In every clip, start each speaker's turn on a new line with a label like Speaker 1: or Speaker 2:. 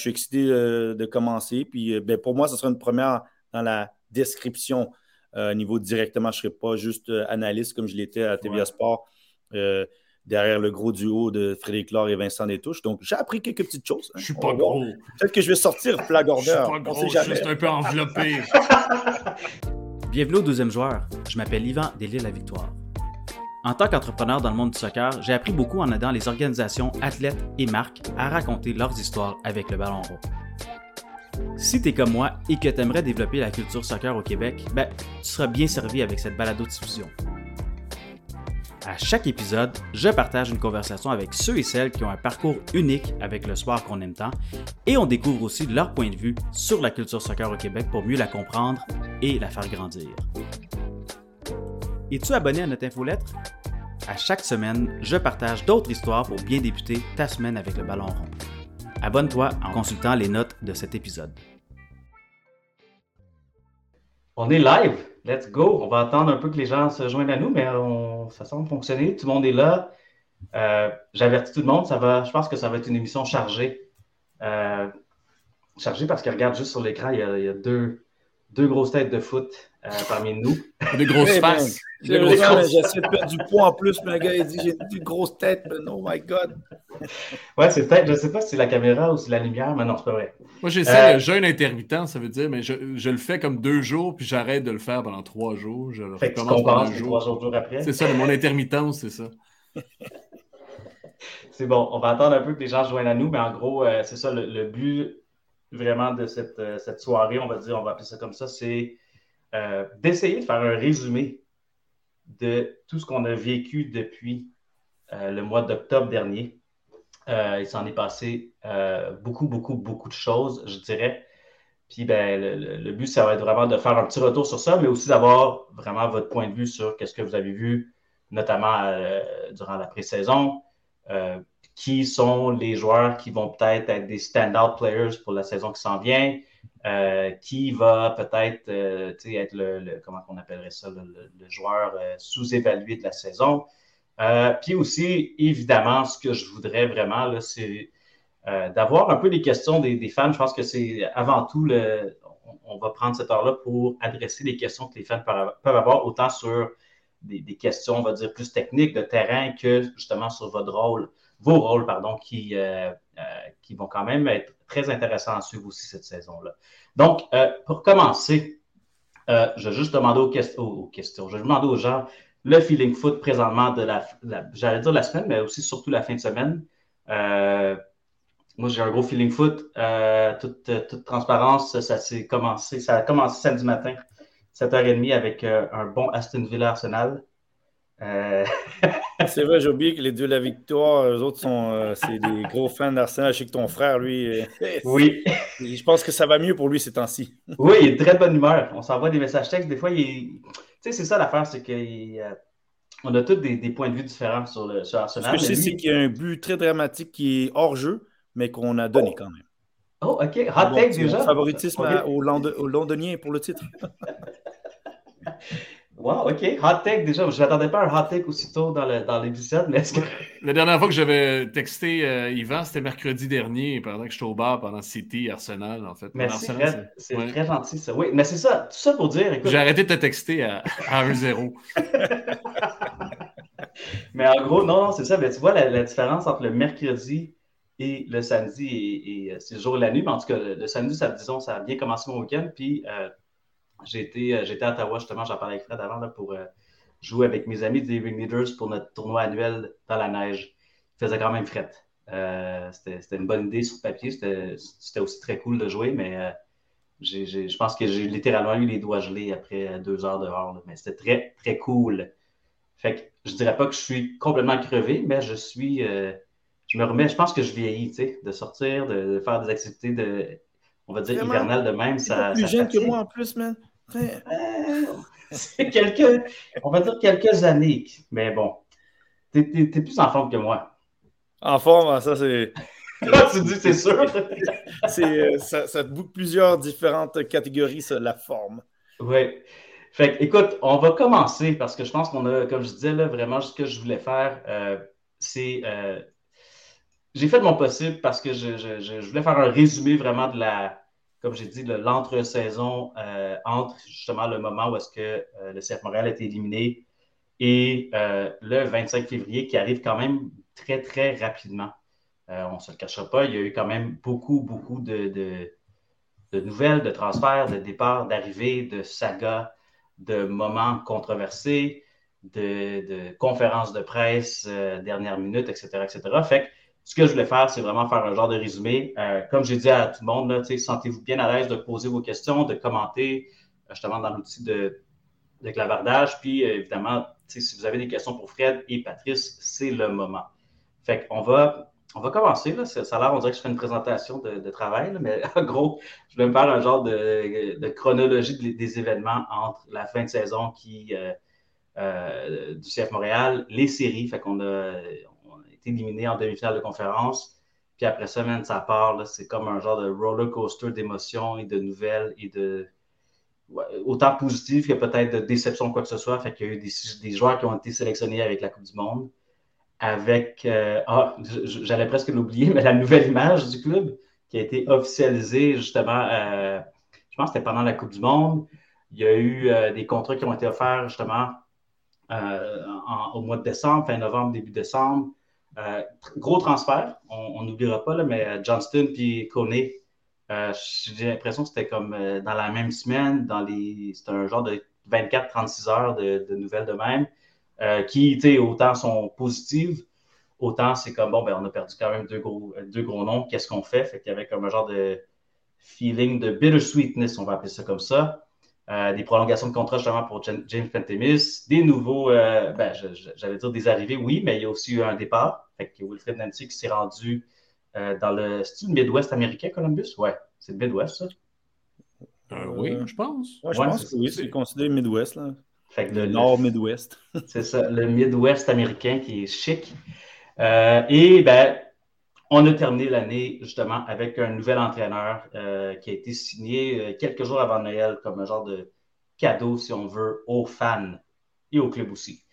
Speaker 1: je suis excité de commencer. Puis ben, pour moi, ce sera une première dans la description niveau directement. Je ne serai pas juste analyste comme je l'étais à TVA Sport derrière le gros duo de Frédéric Laure et Vincent Détouche. Donc, j'ai appris quelques petites choses.
Speaker 2: Hein. Je suis pas gros.
Speaker 1: Peut-être que je vais sortir flag order. Je
Speaker 2: suis pas gros, je suis juste un peu enveloppé.
Speaker 3: Bienvenue au deuxième joueur. Je m'appelle Yvan Delisle-La-Victoire. En tant qu'entrepreneur dans le monde du soccer, j'ai appris beaucoup en aidant les organisations, athlètes et marques à raconter leurs histoires avec le ballon rond. Si tu es comme moi et que tu aimerais développer la culture soccer au Québec, ben, tu seras bien servi avec cette balado-diffusion. À chaque épisode, je partage une conversation avec ceux et celles qui ont un parcours unique avec le sport qu'on aime tant et on découvre aussi leur point de vue sur la culture soccer au Québec pour mieux la comprendre et la faire grandir. Es-tu abonné à notre infolettre? À chaque semaine, je partage d'autres histoires pour bien débuter ta semaine avec le ballon rond. Abonne-toi en consultant les notes de cet épisode.
Speaker 4: On est live. Let's go. On va attendre un peu que les gens se joignent à nous, mais ça semble fonctionner. Tout le monde est là. Euh, j'avertis tout le monde. Ça va, je pense que ça va être une émission chargée. Euh, chargée parce que regarde juste sur l'écran, il, il y a, deux, deux grosses têtes de foot euh, parmi nous.
Speaker 2: Des grosses faces.
Speaker 1: J'essaie de perdre du poids en plus, mais le gars, il dit j'ai une grosse tête, mais oh my God.
Speaker 4: ouais, c'est peut-être, je ne sais pas si c'est la caméra ou si c'est la lumière, mais non, c'est pas vrai.
Speaker 2: Moi, j'essaie euh, le jeûne intermittent, ça veut dire, mais je, je, le fais comme deux jours, puis j'arrête de le faire pendant trois jours. Je le
Speaker 4: fait que recommence tu trois jours après.
Speaker 2: C'est ça, mon intermittence, c'est ça.
Speaker 4: c'est bon, on va attendre un peu que les gens se joignent à nous, mais en gros, euh, c'est ça, le, but vraiment de cette, cette soirée, on va dire, on va appeler ça comme ça, c'est euh, d'essayer de faire un résumé de tout ce qu'on a vécu depuis euh, le mois d'octobre dernier. Euh, il s'en est passé beaucoup, beaucoup, beaucoup de choses, je dirais. Puis ben, le, but, ça va être vraiment de faire un petit retour sur ça, mais aussi d'avoir vraiment votre point de vue sur qu'est-ce que vous avez vu, notamment durant la pré-saison. Qui sont les joueurs qui vont peut-être être des stand-out players pour la saison qui s'en vient? Euh, qui va peut-être euh, être le, comment on appellerait ça, le, joueur euh, sous-évalué de la saison. puis aussi, évidemment, ce que je voudrais vraiment, c'est d'avoir un peu des questions des, fans. Je pense que c'est avant tout, on, va prendre cette heure-là pour adresser les questions que les fans peuvent avoir, autant sur des, questions, on va dire, plus techniques de terrain que justement sur votre rôle, vos rôles, pardon, qui, qui vont quand même être très intéressant à suivre aussi cette saison-là. Donc, euh, pour commencer, euh, je vais juste demander aux, questions. Je vais demander aux gens le feeling foot présentement de la, j'allais dire la semaine, mais aussi surtout la fin de semaine. Euh, moi, j'ai un gros feeling foot. Toute, toute, transparence, ça s'est commencé, ça a commencé samedi matin, 7h30 avec un bon Aston Villa Arsenal.
Speaker 1: Euh, c'est vrai, j'ai oublié que les deux la victoire, eux autres sont euh, c'est des gros fans d'Arsenal. Je sais que ton frère, lui, euh,
Speaker 4: oui.
Speaker 1: je pense que ça va mieux pour lui ces temps-ci.
Speaker 4: oui, il est de très bonne humeur. On s'envoie des messages textes. Des fois, il tu sais, c'est ça l'affaire, c'est qu'on a tous des, points de vue différents sur, le, sur Arsenal.
Speaker 1: Ce que je sais, c'est qu'il y a un but très dramatique qui est hors jeu, mais qu'on a donné quand même.
Speaker 4: Oh, OK. Hot take déjà.
Speaker 1: Favoritisme aux, Londoniens pour le titre.
Speaker 4: Wow, OK. Hot take déjà. Je n'attendais pas un hot take aussitôt dans, le, dans l'épisode, mais est-ce que.
Speaker 2: La dernière fois que j'avais texté euh, Yvan, c'était mercredi dernier, pendant que j'étais au bar, pendant City, Arsenal, en fait.
Speaker 4: Merci, c'est, très gentil, ça. Oui, mais c'est ça. Tout ça pour dire.
Speaker 2: J'ai arrêté de te texter à, à 1-0.
Speaker 4: mais en gros, non, non, c'est ça. Mais tu vois la, différence entre le mercredi et le samedi et, c'est le jour et la nuit. Mais en tout cas, le, samedi, ça, disons, ça a bien commencé mon week-end. Puis. Euh, euh, j'étais à Ottawa, justement, j'en parlais avec Fred avant, pour euh, jouer avec mes amis des Ring Leaders pour notre tournoi annuel dans la neige. Il faisait quand même fret. Euh, c'était une bonne idée sur papier. C'était aussi très cool de jouer, mais je pense que j'ai littéralement eu les doigts gelés après deux heures dehors. mais c'était très, très cool. Fait que je dirais pas que je suis complètement crevé, mais je suis. je me remets, je pense que je vieillis, tu sais, de sortir, de, faire des activités de, on va dire, hivernales de même. Ça,
Speaker 1: plus jeune que moi en plus, man.
Speaker 4: Euh, c'est quelques, on va dire quelques années, mais bon, t'es, es, plus en forme que moi.
Speaker 1: En forme, hein, ça c'est.
Speaker 4: tu dis, c'est sûr.
Speaker 1: c'est, euh, ça, ça boucle plusieurs différentes catégories, ça, la forme.
Speaker 4: Oui. Fait écoute, on va commencer parce que je pense qu'on a, comme je disais, là, vraiment ce que je voulais faire, euh, c'est j'ai fait de mon possible parce que je, voulais faire un résumé vraiment de la, comme j'ai dit, l'entre-saison euh, entre justement le moment où est-ce que euh, le CF Montréal a été éliminé et euh, le 25 février qui arrive quand même très, très rapidement. on ne se le cachera pas, il y a eu quand même beaucoup, beaucoup de, de, nouvelles, de transferts, de départs, d'arrivées, de sagas, de moments controversés, de, conférences de presse, dernière minute, etc., etc. Fait que ce que je voulais faire, c'est vraiment faire un genre de résumé. Euh, comme j'ai dit à tout le monde, sentez-vous bien à l'aise de poser vos questions, de commenter, euh, justement dans l'outil de, clavardage. Puis, euh, évidemment, si vous avez des questions pour Fred et Patrice, c'est le moment. Fait qu'on va, on va commencer. Là. Ça, a l'air, on dirait que je fais une présentation de, travail, mais en gros, je vais me faire un genre de, chronologie des événements entre la fin de saison du CF Montréal, les séries. Fait qu'on a, éliminé en demi-finale de conférence. Puis après ça, ça part. C'est comme un genre de roller coaster d'émotions et de nouvelles et de. autant positif que peut-être de déception, quoi que ce soit. Fait qu'il y a eu des, joueurs qui ont été sélectionnés avec la Coupe du Monde. Avec. Euh, ah, j'allais presque l'oublier, mais la nouvelle image du club qui a été officialisée justement, euh, je pense que c'était pendant la Coupe du Monde. Il y a eu euh, des contrats qui ont été offerts justement au mois de décembre, fin novembre, début décembre. Euh, gros transfert, on n'oubliera pas, là, mais euh, Johnston puis Kone, euh, j'ai l'impression que c'était comme dans la même semaine, dans les. C'était un genre de 24-36 heures de, nouvelles de même, qui, autant sont positives, autant c'est comme bon, ben, on a perdu quand même deux gros, deux gros noms, qu'est-ce qu'on fait? Fait qu'il y avait comme un genre de feeling de bittersweetness, on va appeler ça comme ça. Euh, des prolongations de contrat justement pour James Pentemis, des nouveaux, euh, ben, j'allais dire des arrivées, oui, mais il y a aussi eu un départ. Fait que Wilfred Nancy qui s'est rendu euh, dans le. style Midwest américain, Columbus? Ouais, c'est le Midwest, ça.
Speaker 2: oui, je pense.
Speaker 1: je pense que oui, c'est considéré Midwest. Là. Fait que le, Nord Midwest.
Speaker 4: c'est ça, le Midwest américain qui est chic. et ben, on a terminé l'année justement avec un nouvel entraîneur euh, qui a été signé euh, quelques jours avant Noël comme un genre de cadeau, si on veut, aux fans et au club aussi.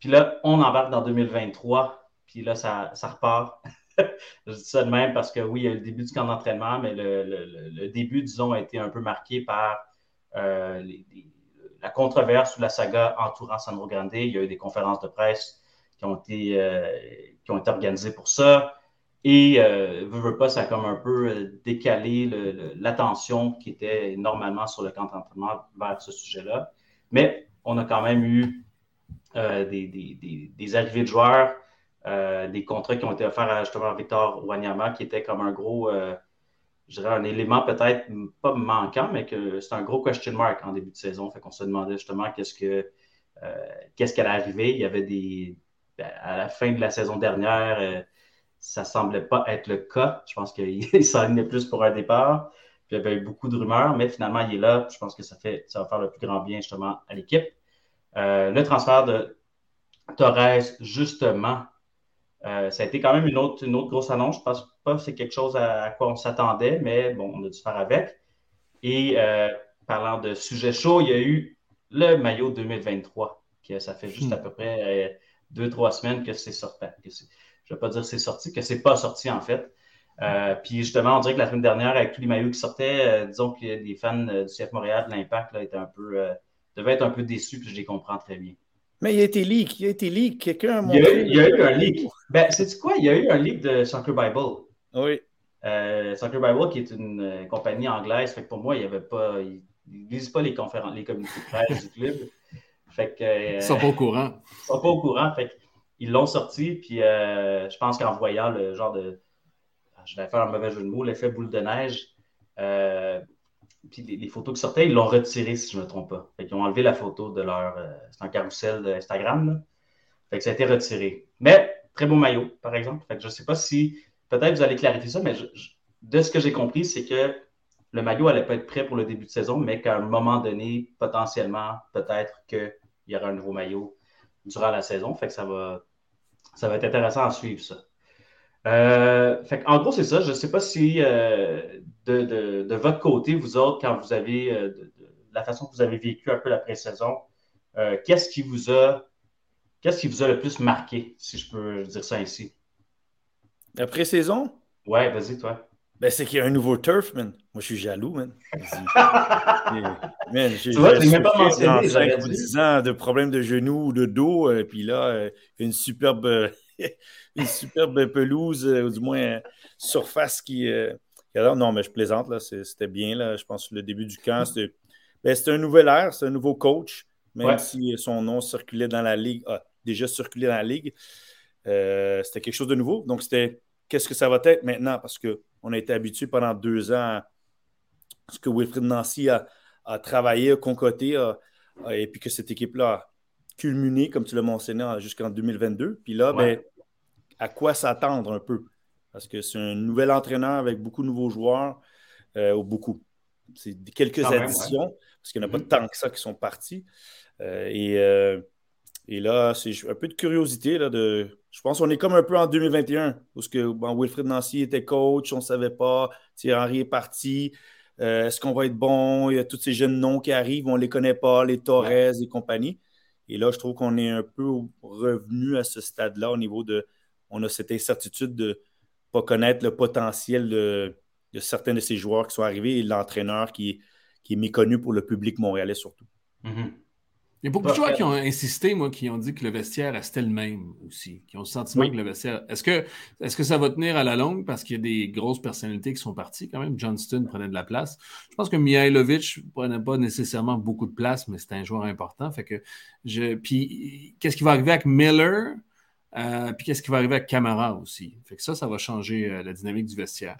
Speaker 4: Puis là, on embarque dans 2023, puis là, ça, repart. Je dis ça de même parce que oui, il y a le début du camp d'entraînement, mais le, début, disons, a été un peu marqué par euh, la controverse ou la saga entourant Sandro Grande. Il y a eu des conférences de presse qui ont été, qui ont été organisées pour ça. Et euh, veut, pas, ça a comme un peu euh, décalé l'attention qui était normalement sur le camp d'entraînement vers ce sujet-là. Mais on a quand même eu euh, des, arrivées de joueurs, euh, des contrats qui ont été offerts à justement Victor Wanyama, qui était comme un gros, je dirais, un élément peut-être pas manquant, mais que c'est un gros question mark en début de saison. Fait qu'on se demandait justement qu'est-ce que qu'est-ce qu'elle arriver. Il y avait des. Ben, à la fin de la saison dernière, ça ne semblait pas être le cas. Je pense qu'il s'alignait plus pour un départ. Puis il y avait eu beaucoup de rumeurs, mais finalement, il est là. Je pense que ça, fait, ça va faire le plus grand bien justement à l'équipe. Euh, le transfert de Torres, justement, euh, ça a été quand même une autre, une autre grosse annonce. Je ne pense pas que c'est quelque chose à, quoi on s'attendait, mais bon, on a dû faire avec. Et euh, parlant de sujet chaud, il y a eu le maillot 2023, qui ça fait juste hmm. à peu près deux, trois semaines que c'est sorti je ne vais pas dire que c'est sorti, que c'est pas sorti en fait. Euh, puis justement, on dirait que la semaine dernière, avec tous les maillots qui sortaient, euh, disons que les, fans euh, du CF Montréal de l'Impact étaient un peu, devaient être un peu déçus, puis je les comprends très bien.
Speaker 1: Mais il a été leak, il a été leak. Quelqu'un a
Speaker 4: montré. Il y a, eu un leak. Ben, sais-tu quoi? Il y a eu un leak de Soccer Bible.
Speaker 1: Oui.
Speaker 4: Soccer Bible, qui est une compagnie anglaise, fait que pour moi, il n'y avait pas. Ils ne lisent pas les conférences, les communiqués de presse du club. Fait que,
Speaker 2: ils ne sont pas au courant.
Speaker 4: Ils ne sont pas au courant. Fait que, ils l'ont sorti, puis euh, je pense qu'en voyant le genre de. Je vais faire un mauvais jeu de mots, l'effet boule de neige. Euh, puis les, photos qui sortaient, ils l'ont retiré, si je ne me trompe pas. Qu'ils ont enlevé la photo de leur. Euh, c'est un carrousel d'Instagram. Fait que ça a été retiré. Mais très beau maillot, par exemple. Je ne sais pas si. Peut-être vous allez clarifier ça, mais de ce que j'ai compris, c'est que le maillot n'allait pas être prêt pour le début de saison, mais qu'à un moment donné, potentiellement, peut-être qu'il y aura un nouveau maillot durant la saison. Fait que ça va, ça va être intéressant à suivre ça. Euh, en gros, c'est ça. Je ne sais pas si euh, de, votre côté, vous autres, quand vous avez euh, de, la façon que vous avez vécu un peu la pré-saison, qu'est-ce qui vous a qu'est-ce qui vous a le plus marqué, si je peux dire ça ainsi?
Speaker 1: La pré-saison?
Speaker 4: Ouais, vas-y, toi.
Speaker 1: Ben, c'est qu'il y a un nouveau turf, man. Moi, je suis jaloux, man.
Speaker 4: man j'ai même pas mentionné, j'avais
Speaker 1: 10 ans de problèmes de genoux ou de dos, et euh, puis là, euh, une superbe, une superbe pelouse, ou du moins surface qui. non, mais je plaisante, là. C'était bien, là. Je pense que le début du camp, c'était ben, un nouvel air, c'est un nouveau coach, même si son nom circulait dans la ligue, a déjà circulé dans la ligue. Euh, c'était quelque chose de nouveau. Donc, c'était qu'est-ce que ça va être maintenant? Parce qu'on a été habitué pendant deux ans à ce que Wilfred Nancy a, travaillé, a concoté, et puis que cette équipe-là a culminé, comme tu l'as mentionné, jusqu'en 2022. Puis là, ben, à quoi s'attendre un peu? Parce que c'est un nouvel entraîneur avec beaucoup de nouveaux joueurs, euh, ou beaucoup. C'est quelques additions, parce qu'il n'y en a pas mm-hmm. tant que ça qui sont partis. Euh, et et là, c'est un peu de curiosité. Là, de... Je pense qu'on est comme un peu en 2021, où que, Wilfred Nancy était coach, on ne savait pas. Henry est parti. Euh, est-ce qu'on va être bon? Il y a tous ces jeunes noms qui arrivent, on ne les connaît pas, les Torres et compagnie. Et là, je trouve qu'on est un peu revenu à ce stade-là au niveau de. On a cette incertitude de ne pas connaître le potentiel de, certains de ces joueurs qui sont arrivés et l'entraîneur qui, qui, est méconnu pour le public montréalais surtout.
Speaker 2: Mm-hmm. Il y a beaucoup de joueurs qui ont insisté, moi, qui ont dit que le vestiaire restait le même aussi, qui ont le sentiment que le vestiaire. Est-ce que, est que ça va tenir à la longue? Parce qu'il y a des grosses personnalités qui sont parties quand même? Johnston prenait de la place. Je pense que Mihailovic ne prenait pas nécessairement beaucoup de place, mais c'était un joueur important. Fait que je... Puis qu'est-ce qui va arriver avec Miller? Euh, puis qu'est-ce qui va arriver avec Camara aussi? Fait que ça, ça va changer euh, la dynamique du vestiaire.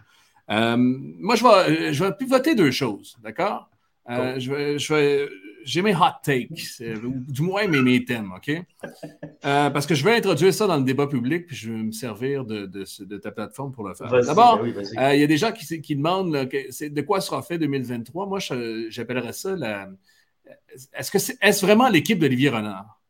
Speaker 2: Euh, moi, je vais, je vais pivoter deux choses, d'accord? je, vais, je, vais, j'ai mes hot takes, ou du moins mes, mes thèmes, OK? Euh, parce que je vais introduire ça dans le débat public, puis je vais me servir de, de, ta plateforme pour le faire. D'abord, ben euh, il y a des gens qui, qui demandent de quoi sera fait 2023. Moi, j'appellerais ça la. Est-ce que c'est est vraiment l'équipe d'Olivier Renard?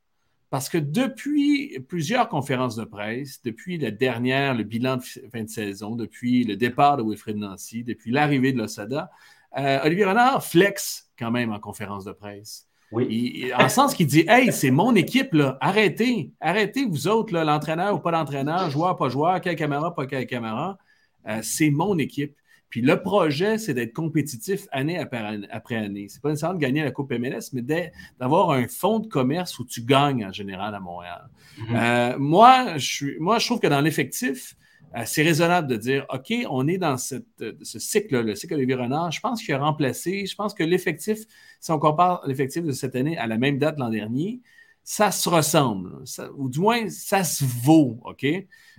Speaker 2: Parce que depuis plusieurs conférences de presse, depuis la dernière, le bilan de fin de saison, depuis le départ de Wilfred Nancy, depuis l'arrivée de l'Osada, euh, Olivier Renard flex quand même en conférence de presse. Oui. en sens qu'il dit Hey, c'est mon équipe, là. arrêtez, arrêtez vous autres, l'entraîneur ou pas l'entraîneur, joueur, pas joueur, quelle caméra, pas quelle caméra. Euh, c'est mon équipe. Puis le projet, c'est d'être compétitif année après année. C'est pas nécessairement de gagner la Coupe MLS, mais d'avoir un fonds de commerce où tu gagnes en général à Montréal. Mm-hmm. Euh, moi, je moi, je trouve que dans l'effectif, c'est raisonnable de dire, OK, on est dans ce cycle, le cycle de Renard. Je pense qu'il a remplacé, je pense que l'effectif, si on compare l'effectif de cette année à la même date l'an dernier, ça se ressemble, ou du moins, ça se vaut, OK?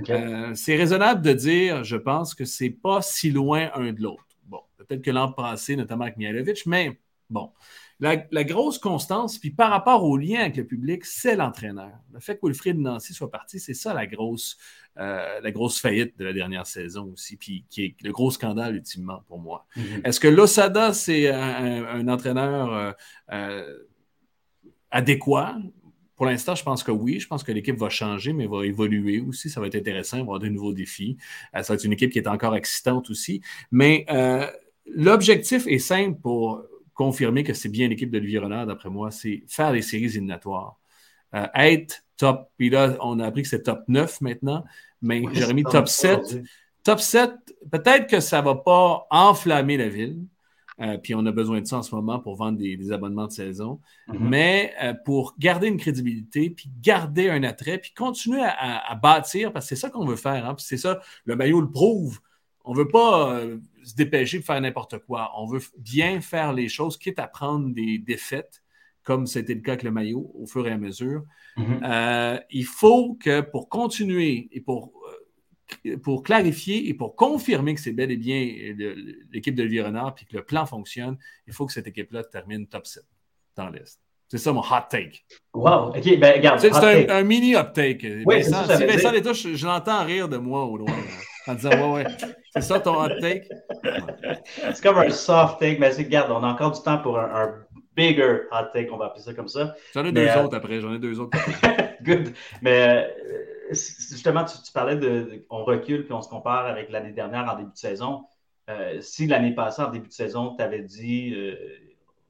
Speaker 2: Euh, c'est raisonnable de dire, je pense que c'est pas si loin un de l'autre. Bon, peut-être que l'an passé, notamment avec Mialovic, mais bon. La, grosse constance, puis par rapport au lien avec le public, c'est l'entraîneur. Le fait que Wilfried Nancy soit parti, c'est ça la grosse, euh, la grosse faillite de la dernière saison aussi, puis qui est le gros scandale ultimement pour moi. Mhm. Est-ce que Losada, c'est un, entraîneur euh, euh, adéquat? Pour l'instant, je pense que oui. Je pense que l'équipe va changer, mais va évoluer aussi. Ça va être intéressant, il va y avoir de nouveaux défis. ça va être une équipe qui est encore excitante aussi. Mais l'objectif est simple pour confirmer que c'est bien l'équipe d'Olivier Renard, d'après moi, c'est faire les séries éliminatoires. Être top, puis là, on a appris que c'est top 9 maintenant, mais j'aurais mis top 7. Top 7, peut-être que ça ne va pas enflammer la ville, euh, puis on a besoin de ça en ce moment pour vendre des, abonnements de saison, mm-hmm. mais euh, pour garder une crédibilité, puis garder un attrait, puis continuer à, bâtir, parce que c'est ça qu'on veut faire, hein, c'est ça, le maillot le prouve. On ne veut pas se dépêcher de faire n'importe quoi. On veut bien faire les choses, quitte à prendre des défaites, comme c'était le cas avec le maillot au fur et à mesure. Mm-hmm. Euh, il faut que pour continuer et pour, euh, pour clarifier et pour confirmer que c'est bel et bien l'équipe de Renard et que le plan fonctionne, il faut que cette équipe-là termine top 7 dans l'Est. C'est ça mon hot take.
Speaker 4: Wow, ok, ben regarde.
Speaker 2: C'est un, un, mini hot take. Oui, Vincent, si Vincent je, je l'entends rire de moi au loin en disant Ouais, ouais, c'est ça ton hot take?
Speaker 4: c'est comme un soft take, mais regarde, on a encore du temps pour un, bigger hot take, on va appeler ça comme ça.
Speaker 2: J'en ai deux euh, autres après, j'en ai deux autres.
Speaker 4: Good. Mais euh, justement, tu, parlais de, on recule puis on se compare avec l'année dernière en début de saison. Euh, si l'année passée, en début de saison, tu avais dit,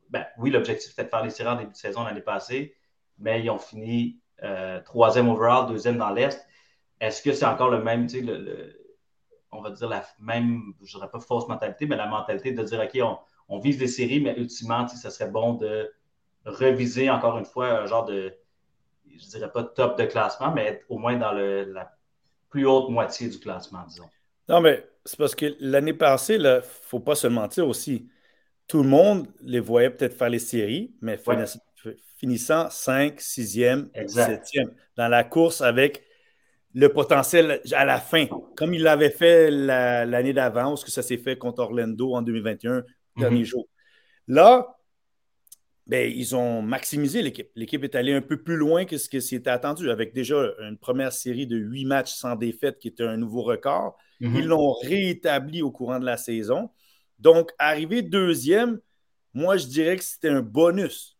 Speaker 4: ben oui, l'objectif était de faire les séries en début de saison l'année passée, mais ils ont fini troisième overall, deuxième dans l'Est. Est-ce que c'est encore le même, tu sais, le on va dire, la même, je dirais pas fausse mentalité, mais la mentalité de dire, OK, on, on vise des séries, mais ultimement, ce serait bon de reviser encore une fois un genre de, je dirais pas top de classement, mais être au moins dans la plus haute moitié du classement, disons.
Speaker 1: Non, mais c'est parce que l'année passée, il ne faut pas se mentir aussi. Tout le monde les voyait peut-être faire les séries, mais finissant 5, 6e, 7e dans la course avec le potentiel à la fin, comme il l'avait fait l'année d'avant, ou ce que ça s'est fait contre Orlando en 2021, dernier mhm. jour. Là, ben, ils ont maximisé l'équipe. L'équipe est allée un peu plus loin que ce qui s'était attendu, avec déjà une première série de huit matchs sans défaite qui était un nouveau record. Mhm. Ils l'ont réétabli au courant de la saison. Donc, arriver deuxième, moi, je dirais que c'était un bonus.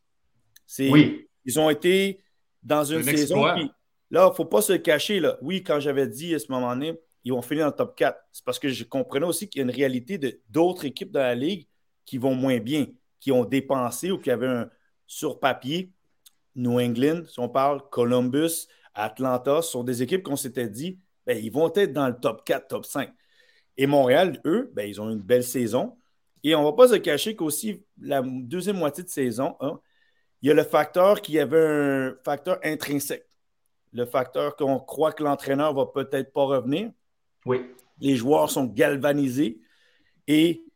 Speaker 4: Oui.
Speaker 1: Ils ont été dans une saison. là, il ne faut pas se cacher. Là. Oui, quand j'avais dit à ce moment-là, ils vont finir dans le top 4, c'est parce que je comprenais aussi qu'il y a une réalité d'autres équipes dans la ligue qui vont moins bien qui ont dépensé ou qui avaient un sur papier. New England, si on parle, Columbus, Atlanta, ce sont des équipes qu'on s'était dit, ben, ils vont être dans le top 4, top 5. Et Montréal, eux, ben, ils ont une belle saison. Et on ne va pas se cacher qu'aussi, la deuxième moitié de saison, hein, il y a le facteur qui avait un facteur intrinsèque. Le facteur qu'on croit que l'entraîneur ne va peut-être pas revenir.
Speaker 4: Oui.
Speaker 1: Les joueurs sont galvanisés et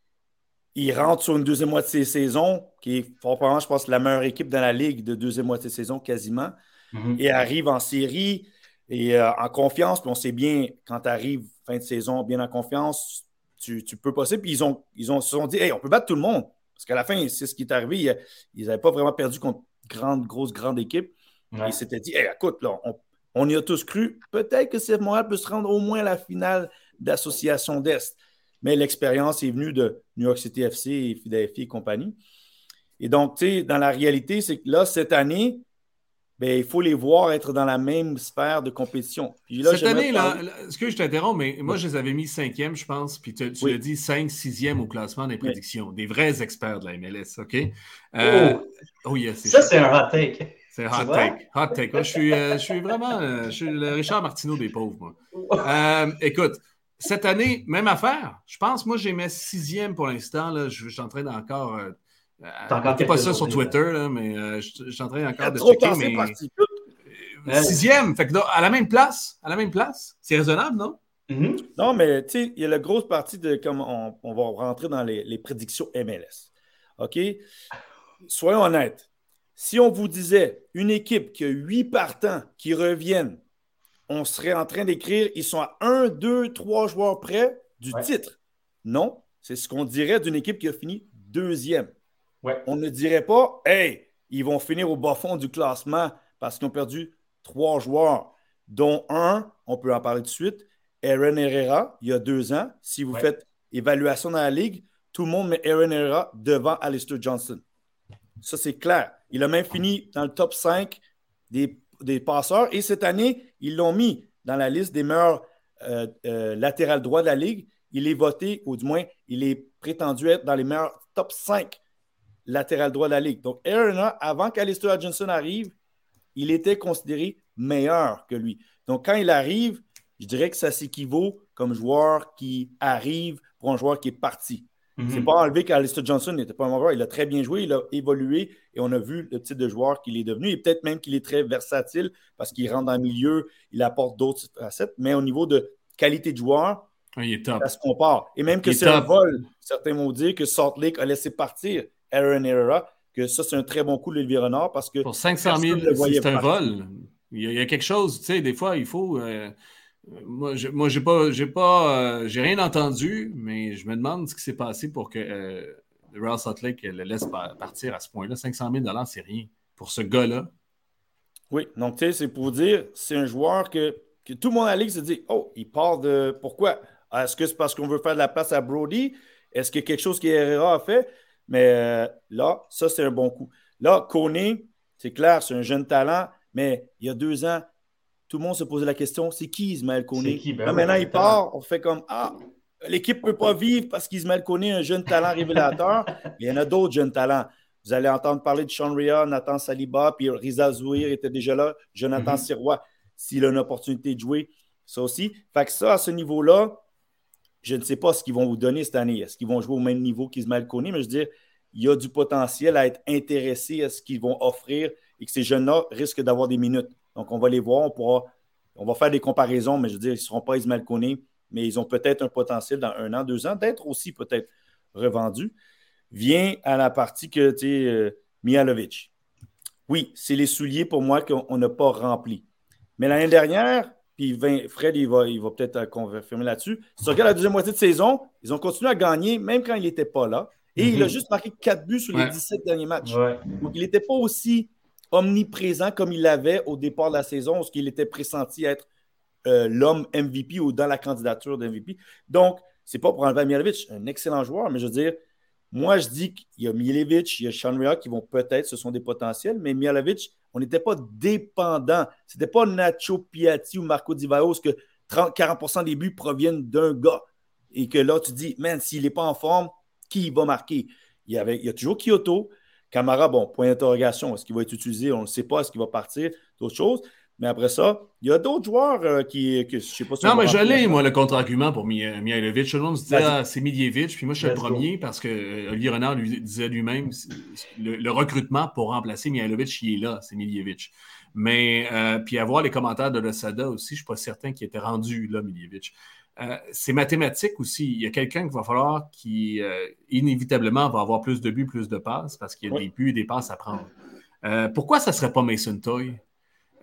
Speaker 1: il rentre sur une deuxième moitié de saison, qui est probablement, je pense, la meilleure équipe dans la ligue de deuxième moitié de saison quasiment, mhm. et arrive en série et euh, en confiance. Puis on sait bien, quand tu arrives fin de saison bien en confiance, tu, peux passer. Puis ils, ont, ils ont, se sont dit, hey, on peut battre tout le monde. Parce qu'à la fin, c'est ce qui est arrivé. Ils n'avaient pas vraiment perdu contre grande, grosse, grande équipe. Ils s'étaient dit, hey, écoute, là, on, y a tous cru. Peut-être que CF Montréal peut se rendre au moins à la finale d'association d'Est mais l'expérience est venue de New York City FC et Philadelphie et compagnie. Et donc, tu sais, dans la réalité, c'est que là, cette année, ben, il faut les voir être dans la même sphère de compétition.
Speaker 2: cette année, là, ce que je t'interromps, mais moi, je les avais mis cinquième, je pense, puis tu, tu l'as dit cinq, sixième au classement des prédictions. Des vrais experts de la MLS, OK?
Speaker 4: Euh, oh, ça, c'est un hot take.
Speaker 2: C'est un hot take. Hot take. je, suis, euh, je suis vraiment euh, je suis le Richard Martineau des pauvres, moi. écoute, cette année, même affaire. Je pense, moi, j'ai mis sixième pour l'instant. Je, suis en train d'encore. Euh, euh pas ça sur Twitter, là, mais euh, je, suis en train encore de checker. Mais... Sixième, fait que à la même place, à la même place, c'est raisonnable, non?
Speaker 1: Mm-hmm. Non, mais tu sais, il y a la grosse partie de comme on, va rentrer dans les, les, prédictions MLS. OK? Soyons honnêtes. Si on vous disait une équipe qui a huit partants qui reviennent on serait en train d'écrire ils sont à un, deux, trois joueurs près du titre. Non, c'est ce qu'on dirait d'une équipe qui a fini deuxième. On ne dirait pas, hey, ils vont finir au bas fond du classement parce qu'ils ont perdu trois joueurs, dont un, on peut en parler tout de suite, Aaron Herrera, il y a deux ans. Si vous faites évaluation dans la ligue, tout le monde met Aaron Herrera devant Alistair Johnson. Ça, c'est clair. Il a même fini dans le top 5 des des passeurs. Et cette année, ils l'ont mis dans la liste des meilleurs euh, euh latérales droits de la Ligue. Il est voté, ou du moins, il est prétendu être dans les meilleurs top 5 latérales droits de la Ligue. Donc, Aaron, avant qu'Alistair Johnson arrive, il était considéré meilleur que lui. Donc, quand il arrive, je dirais que ça s'équivaut comme joueur qui arrive pour un joueur qui est parti. C'est mhm. pas enlevé qu'Alistair Johnson n'était pas un mauvais. Il a très bien joué, il a évolué et on a vu le type de joueur qu'il est devenu. Et peut-être même qu'il est très versatile parce qu'il rentre dans le milieu, il apporte d'autres facettes. Mais au niveau de qualité de joueur,
Speaker 2: il est top.
Speaker 1: ça se compare. Et même que c'est un vol, certains vont dire que Salt Lake a laissé partir Aaron Herrera, que ça, c'est un très bon coup de Olivier Renard parce que.
Speaker 2: Pour 500 000, c'est un vol. Il y, a, quelque chose, tu sais, des fois, il faut. Euh, moi, je, moi, j'ai pas, j'ai pas, euh, j'ai rien entendu, mais je me demande ce qui s'est passé pour que euh, Real le laisse partir à ce point-là. 500 000 c'est rien pour ce gars-là.
Speaker 1: Oui, donc tu sais, c'est pour dire, c'est un joueur que, tout le monde à la ligue se dit, oh, il part de, pourquoi? Est-ce que c'est parce qu'on veut faire de la place à Brody? Est-ce qu'il y a quelque chose qu'Herrera a fait Mais euh, là, ça c'est un bon coup. Là, Kone, c'est clair, c'est un jeune talent, mais il y a deux ans, tout le monde se posait la question c'est qui Ismaël Koné? Ben Maintenant, il part, on fait comme Ah, l'équipe ne peut pas vivre parce qu'Ismaël Koné est un jeune talent révélateur. il y en a d'autres jeunes talents. Vous allez entendre parler de Sean Ria, Nathan Saliba, puis Riza Zouir était déjà là, Jonathan mm Sirois, s'il a une opportunité de jouer, ça aussi. Fait que ça, à ce niveau-là, Je ne sais pas ce qu'ils vont vous donner cette année. Est-ce qu'ils vont jouer au même niveau qu'Ismaël Koné? Mais je veux dire, il y a du potentiel à être intéressé à ce qu'ils vont offrir et que ces jeunes-là risquent d'avoir des minutes. Donc, on va les voir, on pourra, on va faire des comparaisons, mais je veux dire, ils ne seront pas Ismaël Koné, mais ils ont peut-être un potentiel dans un an, deux ans, d'être aussi peut-être revendus. Vient à la partie que, tu sais, euh, Mihalovic. Oui, c'est les souliers pour moi qu'on n'a pas remplis. Mais l'année dernière, puis Fred, il va, il va peut-être euh, confirmer là-dessus. Si tu regardes la deuxième moitié de saison, ils ont continué à gagner, même quand il n'était pas là. Et il a mhm. juste marqué quatre buts sur les 17 derniers matchs. Donc, il n'était pas aussi omniprésent comme il l'avait au départ de la saison, où il était pressenti être euh, l'homme MVP ou dans la candidature d'MVP. Donc, c'est pas pour enlever Mielevic, un excellent joueur, mais je veux dire, moi, je dis qu'il y a Mielevic, il y a Sean qui vont peut-être, ce sont des potentiels, mais Mielevic, on n'était pas dépendant. Ce n'était pas Nacho Piatti ou Marco Di Vaio, que 30, 40% des buts proviennent d'un gars. Et que là, tu dis, man, s'il n'est pas en forme, qui va marquer? Il y, avait, il y a toujours Kyoto. Camara, bon, point d'interrogation. Est-ce qu'il va être utilisé? On ne sait pas. Est-ce qu'il va partir? D'autres choses. Mais après ça, il y a d'autres joueurs euh, qui, que je ne sais pas
Speaker 2: si Non, mais j'allais, moi, le contre-argument pour Mihailovic. Tout le monde se disait, ah, c'est Midjevic. Puis moi, je suis le premier parce que euh, Olivier Renard lui disait lui-même, le, recrutement pour remplacer Mihailovic, il est là, c'est Midjevic. Mais, euh, puis avoir les commentaires de Losada aussi, je ne suis pas certain qu'il était rendu là, Midjevic. c'est mathématique aussi. Il y a quelqu'un qu'il va falloir qui, inévitablement, va avoir plus de buts, plus de passes parce qu'il y a des buts et des passes à prendre. pourquoi ça ne serait pas Mason Toy?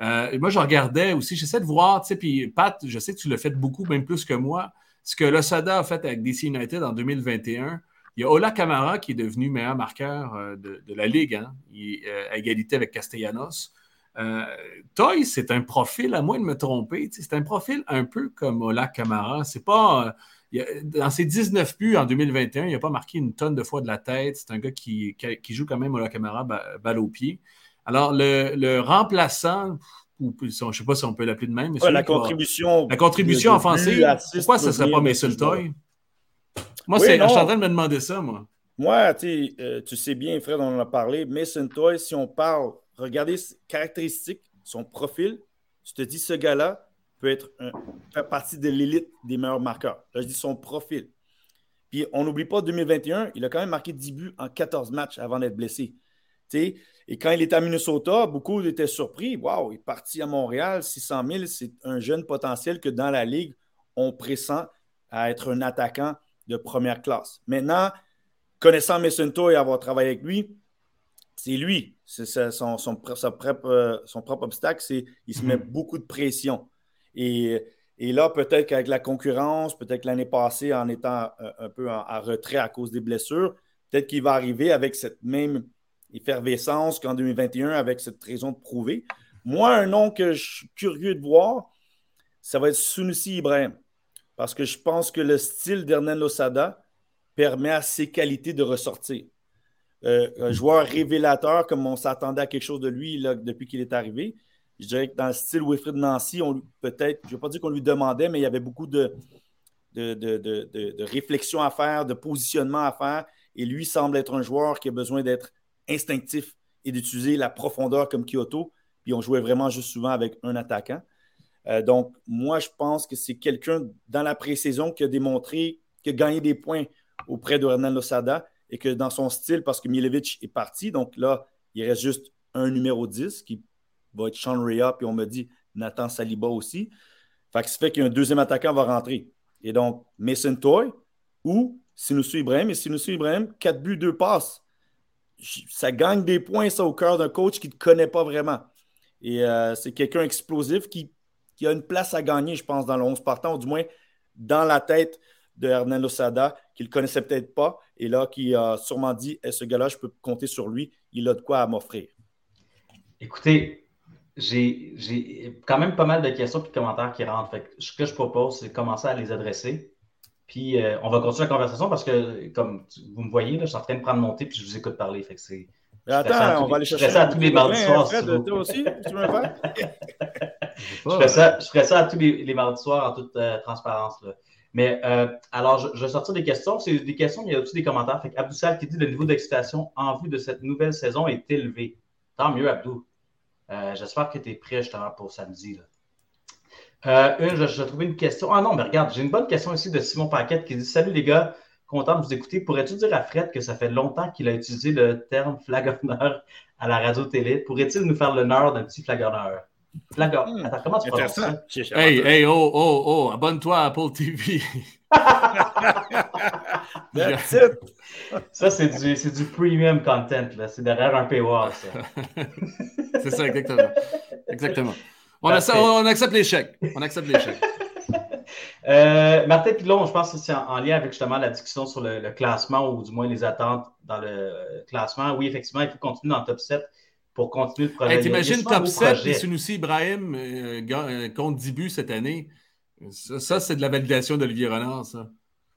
Speaker 2: Euh, moi, je regardais aussi, j'essaie de voir, tu sais, puis Pat, je sais que tu l'as fait beaucoup, même plus que moi, ce que l'Osada a fait avec DC United en 2021. Il y a Ola Camara qui est devenu meilleur marqueur euh, de, la Ligue, hein, euh, à égalité avec Castellanos. Toy, c'est un profil, à moins de me tromper, c'est un profil un peu comme Ola Camara. C'est pas. dans ses 19 buts en 2021, il n'a pas marqué une tonne de fois de la tête. C'est un gars qui, joue quand même Ola Camara balle au pied. Alors, le, remplaçant, ou, je ne sais pas si on peut l'appeler de même.
Speaker 1: Mais la, contribution
Speaker 2: la contribution offensive, pourquoi ce ne serait pas Mason Toy? Moi, je suis en train de me demander ça, moi.
Speaker 1: Moi, euh, tu sais bien, Fred, on en a parlé. Mason Toy, si on parle, regardez ses caractéristiques, son profil, je te dis, ce gars-là peut être faire partie de l'élite des meilleurs marqueurs. Là, je dis son profil. Puis on n'oublie pas, 2021, il a quand même marqué 10 buts en 14 matchs avant d'être blessé. et quand il était à Minnesota, beaucoup étaient surpris. Waouh, il est parti à Montréal, 600 000, c'est un jeune potentiel que dans la Ligue, on pressent à être un attaquant de première classe. Maintenant, connaissant Messinto et avoir travaillé avec lui, c'est lui. C'est son, son, son, propre obstacle, c'est qu'il se met mhm. beaucoup de pression. Et, là, peut-être qu'avec la concurrence, peut-être l'année passée, en étant euh, un, peu en, retrait à cause des blessures, peut-être qu'il va arriver avec cette même effervescence qu'en 2021 avec cette raison de prouver. Moi, un nom que je suis curieux de voir, ça va être Sunusi Ibrahim. Parce que je pense que le style d'Hernan Losada permet à ses qualités de ressortir. Euh, un joueur révélateur, comme on s'attendait à quelque chose de lui depuis qu'il est arrivé. Je dirais que dans le style Wilfred Nancy, peut-être, je ne vais pas dire qu'on lui demandait, mais il y avait beaucoup de, de, de, de, réflexion à faire, de positionnement à faire. Et lui semble être un joueur qui a besoin d'être instinctif et d'utiliser la profondeur comme Kyoto. Puis on jouait vraiment juste souvent avec un attaquant. Euh, donc, moi, je pense que c'est quelqu'un dans la pré-saison qui a démontré, qui a gagné des points auprès de Renan Losada et que dans son style, parce que Milevic est parti, donc là, il reste juste un numéro 10 qui va être Sean Rea, puis on me dit Nathan Saliba aussi. Fait que ça fait qu'un deuxième attaquant va rentrer. Et donc, Mason Toy ou Sinoussou Ibrahim. Et Sinoussou Ibrahim, 4 buts, 2 passes ça gagne des points, ça, au cœur d'un coach qui ne te connaît pas vraiment. Et euh, c'est quelqu'un explosif qui, a une place à gagner, je pense, dans le 11 partant, ou du moins dans la tête de Hernan Losada, qu'il ne connaissait peut-être pas, et là, qui a sûrement dit eh, ce gars-là, je peux compter sur lui, il a de quoi à m'offrir.
Speaker 4: Écoutez, j'ai quand même pas mal de questions et de commentaires qui rentrent. ce que je propose, c'est de commencer à les adresser. Puis euh, on va continuer la conversation parce que, comme vous me voyez, là, je suis en train de prendre mon thé puis je vous écoute parler. Fait que c'est.
Speaker 1: Attends, on va aller chercher.
Speaker 4: Je ferai ça à tous les mardis soirs.
Speaker 1: toi aussi, tu veux faire?
Speaker 4: je, ferai ça, je ferai ça à tous les, les mardis soirs en toute euh, transparence. Là. Mais euh, alors, je, vais sortir des questions. C'est des questions, mais il y a aussi des commentaires. Fait Abdou Sal qui dit le niveau d'excitation en vue de cette nouvelle saison est élevé. Tant mieux, Abdou. J'espère que tu es prêt justement pour samedi. Là. Euh, une, je, trouvais une question. Ah non, mais regarde, j'ai une bonne question ici de Simon Paquette qui dit Salut les gars, content de vous écouter. Pourrais-tu dire à Fred que ça fait longtemps qu'il a utilisé le terme flagonneur à la radio-télé? Pourrait-il nous faire l'honneur d'un petit flagonneur? Flagonneur. Hmm. Attends, comment tu prononces ça?
Speaker 2: Hey, hey, oh, oh, oh, abonne-toi à Apple TV.
Speaker 4: ça, c'est du, du, premium content. C'est derrière un paywall, ça.
Speaker 2: c'est ça, exactement. Exactement. On, on accepte l'échec. On accepte l'échec.
Speaker 4: Euh, Martin Pilon, je pense que c'est en, lien avec justement la discussion sur le, classement ou du moins les attentes dans le classement. Oui, effectivement, il faut continuer dans le top 7 pour continuer de
Speaker 2: progresser. T'imagines top 7 et Sunusi Ibrahim euh, euh, compte 10 buts cette année. Ça, c'est de la validation d'Olivier Renard, ça.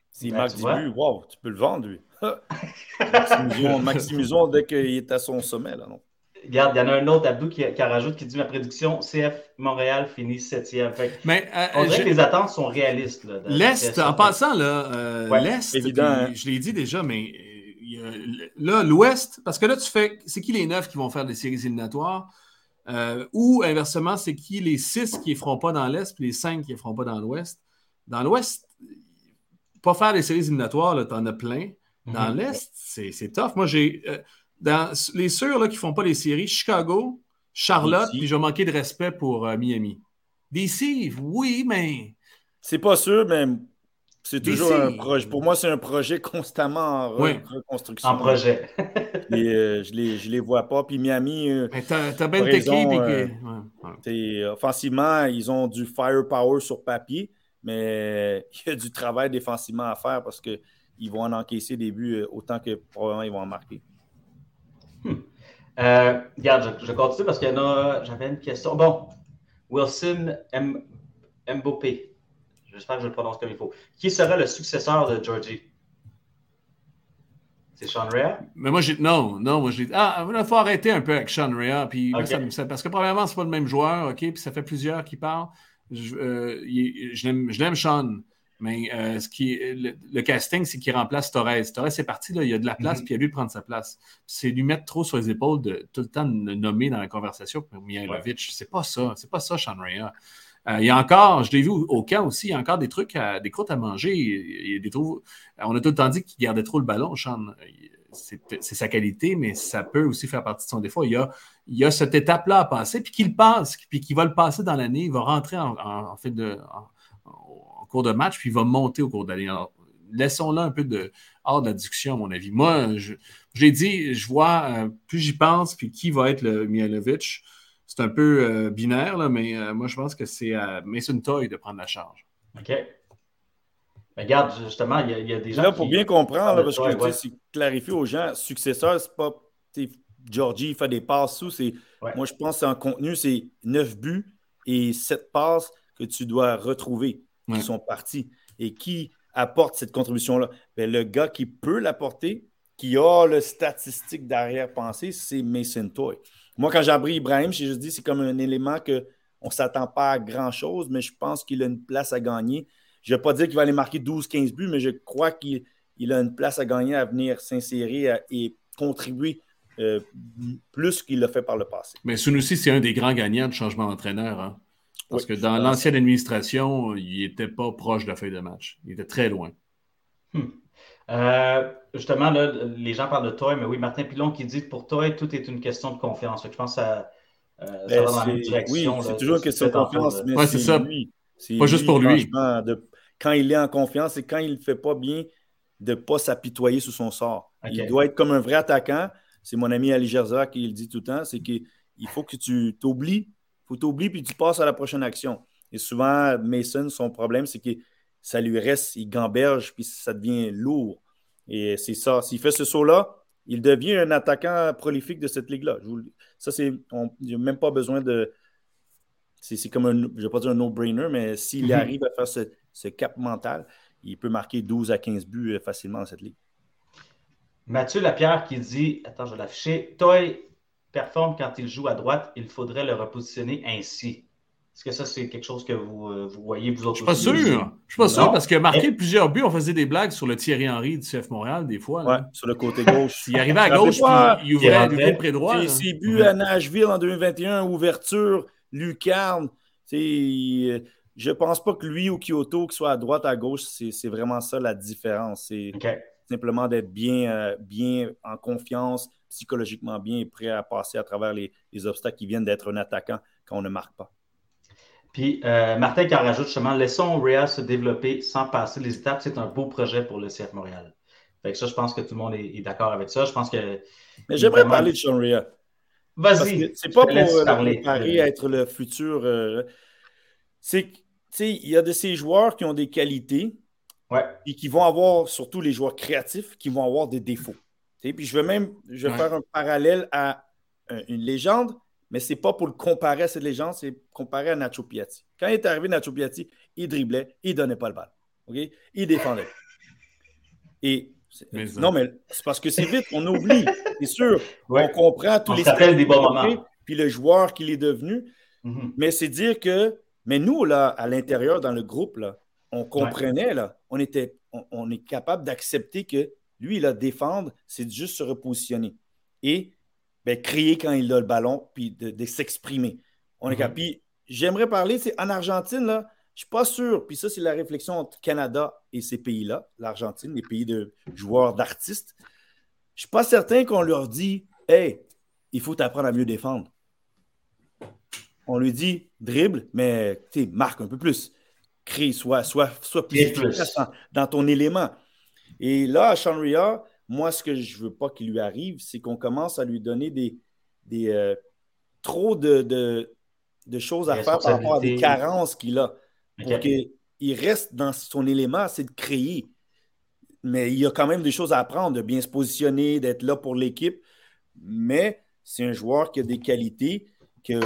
Speaker 1: S'il marque 10 buts, wow, tu peux le vendre, lui. maximisons, dès qu'il est à son sommet, là, non?
Speaker 4: Regarde, il y en a un autre, Abdou, qui, qui rajoute, qui dit ma prédiction CF Montréal finit septième. Mais, euh, on dirait que les attentes sont réalistes.
Speaker 2: L'Est, en passant, là, euh, l'Est, hein. je l'ai dit déjà, mais là, l'Ouest, parce que là, tu fais, c'est qui les neuf qui vont faire des séries éliminatoires? ou inversement, c'est qui les six qui ne feront pas dans l'Est, puis les cinq qui ne feront pas dans l'Ouest? Dans l'Ouest, pas faire des séries éliminatoires, tu en as plein. Dans mhm. l'Est, c'est tough. Moi, j'ai dans les sûrs qui ne font pas les séries, Chicago, Charlotte, puis je vais manquer de respect pour euh, Miami. DC, oui, mais.
Speaker 1: C'est pas sûr, mais c'est toujours un projet. Pour moi, c'est un projet constamment en reconstruction.
Speaker 4: En projet.
Speaker 1: Et, euh, je les, les vois pas. Puis Miami. Euh,
Speaker 2: t'as bien équipe.
Speaker 1: Offensivement, ils ont du firepower sur papier, mais il y a du travail défensivement à faire parce qu'ils vont en encaisser des buts autant que probablement ils vont en marquer.
Speaker 4: Hmm. Euh, regarde, je, continue parce qu'il y en a. J'avais une question. Bon, Wilson M Mbopé. J'espère que je le prononce comme il faut. Qui sera le successeur de Georgie? C'est Sean Rea?
Speaker 2: Mais moi, j'ai. Non, non, moi, j'ai. Ah, il faut arrêter un peu avec Sean Rea. Puis, parce que, probablement, c'est pas le même joueur, OK? Puis, ça fait plusieurs qui parlent. Je, euh, je l'aime, Sean. Mais euh, ce qui le, casting, c'est qu'il remplace Torres. Torres est parti, là, il y a de la place, mhm. puis il a lui prendre sa place. C'est lui mettre trop sur les épaules de tout le temps de nommer dans la conversation pour Mihailovic. C'est pas ça. C'est pas ça, Sean Rea. Euh, il y a encore, je l'ai vu au, camp aussi, il y a encore des trucs, à, des croûtes à manger. Des on a tout le temps dit qu'il gardait trop le ballon, Sean. C'est sa qualité, mais ça peut aussi faire partie de son défaut. Il y a, cette étape-là à passer, puis qu'il passe, puis qu'il va le passer dans l'année. Il va rentrer en, cours de match, puis il va monter au cours de l'année. Laissons-le un peu de, hors de la discussion, à mon avis. Moi, je, l'ai dit, je vois, euh, plus j'y pense, puis qui va être le Mihailovic, c'est un peu euh, binaire, là, mais euh, moi, je pense que c'est à Mason Toy de prendre la charge.
Speaker 4: OK. Mais regarde, justement, il y, a des gens.
Speaker 1: Là, pour bien comprendre, parce que c'est clarifier aux gens, successeur, c'est pas. Georgie fait des passes sous. Moi, je pense que c'est en contenu, c'est 9 buts et 7 passes que tu dois retrouver qui sont partis. Et qui apporte cette contribution-là? Ben, le gars qui peut l'apporter, qui a le statistique derrière-pensée, c'est Mason Toy. Moi, quand j'ai appris Ibrahim, j'ai juste dit c'est comme un élément qu'on ne s'attend pas à grand-chose, mais je pense qu'il a une place à gagner. Je ne vais pas dire qu'il va aller marquer 12-15 buts, mais je crois qu'il a une place à gagner à venir s'insérer et contribuer euh, plus qu'il l'a fait par le passé.
Speaker 2: Mais Sunusi, c'est un des grands gagnants de changement d'entraîneur. Hein? Parce que dans l'ancienne administration, il n'était pas proche de la feuille de match. Il était très loin.
Speaker 4: Hmm. Euh, justement, là, les gens parlent de Toy, mais oui, Martin Pilon qui dit que pour Toy, tout est une question de confiance. je pense que ça, euh,
Speaker 1: ben, va dans la même direction. Oui, c'est toujours une question de confiance.
Speaker 2: Mais c'est ça. pas juste pour lui.
Speaker 1: quand il est en confiance et quand il ne fait pas bien, de ne pas s'apitoyer sous son sort. Il doit être comme un vrai attaquant. C'est mon ami Ali Gerza qui le dit tout le temps. C'est qu'il faut que tu t'oublies faut t'oublier puis tu passes à la prochaine action. Et souvent, Mason, son problème, c'est que ça lui reste, il gamberge puis ça devient lourd. Et c'est ça. S'il fait ce saut-là, il devient un attaquant prolifique de cette ligue-là. Ça, c'est. Il n'y a même pas besoin de. C'est comme un. Je ne vais pas dire un no-brainer, mais s'il mhm. arrive à faire ce, cap mental, il peut marquer 12 à 15 buts euh, facilement dans cette ligue.
Speaker 4: Mathieu Lapierre qui dit Attends, je vais l'afficher. Toy performe quand il joue à droite, il faudrait le repositionner ainsi. Est-ce que ça, c'est quelque chose que vous, euh, vous voyez, vous autres?
Speaker 2: Je suis pas sûr. Je suis pas sûr parce qu'il a marqué plusieurs buts. On faisait des blagues sur le Thierry Henry du CF Montréal, des fois.
Speaker 1: Oui, sur le côté gauche.
Speaker 2: il arrivait à gauche, puis il ouvrait le près droit.
Speaker 1: Ses buts à Nashville en 2021, ouverture, lucarne. Euh, je ne pense pas que lui ou Kyoto, qu'il soit à droite, à gauche, c'est vraiment ça la différence. C'est simplement d'être bien, euh, bien en confiance, psychologiquement bien et prêt à passer à travers les, obstacles qui viennent d'être un attaquant quand on ne marque pas.
Speaker 4: Puis euh, Martin qui en rajoute justement, laissons Real se développer sans passer les étapes. C'est un beau projet pour le CF Montréal. Fait que ça, je pense que tout le monde est, d'accord avec ça. Je pense que.
Speaker 1: Mais j'aimerais parler de Sean Rea.
Speaker 4: Vas-y.
Speaker 1: C'est pas pour euh, parler. à être le futur. c'est il y a de ces joueurs qui ont des qualités et qui vont avoir, surtout les joueurs créatifs, qui vont avoir des défauts. Puis je vais même je vais faire un parallèle à une légende, mais ce n'est pas pour le comparer à cette légende, c'est comparer à Nacho Piatti. Quand il est arrivé, Nacho Piatti, il driblait, il ne donnait pas le bal. Il défendait. Et non, mais c'est parce que c'est vite, on oublie, c'est sûr. On comprend tous les
Speaker 4: des bons moments.
Speaker 1: Puis le joueur qu'il est devenu. Mm-hmm. Mais c'est dire que mais nous, là, à l'intérieur, dans le groupe, là, on comprenait, là, on, était, on, est capable d'accepter que lui, a défendre, c'est juste se repositionner. Et ben, crier quand il a le ballon, puis de, s'exprimer. On est. Puis j'aimerais parler, c'est en Argentine, là, je ne suis pas sûr, puis ça, c'est la réflexion entre Canada et ces pays-là, l'Argentine, les pays de joueurs, d'artistes. Je ne suis pas certain qu'on leur dit Hey, il faut apprendre à mieux défendre on lui dit dribble, mais marque un peu plus. Crée, soit, soit, soit plus dans, ton élément. Et là, à Sean moi, ce que je ne veux pas qu'il lui arrive, c'est qu'on commence à lui donner des, des euh, trop de, de, choses à faire par rapport à des carences qu'il a. Pour qu'il reste dans son élément, c'est de créer. Mais il y a quand même des choses à apprendre, de bien se positionner, d'être là pour l'équipe. Mais c'est un joueur qui a des qualités que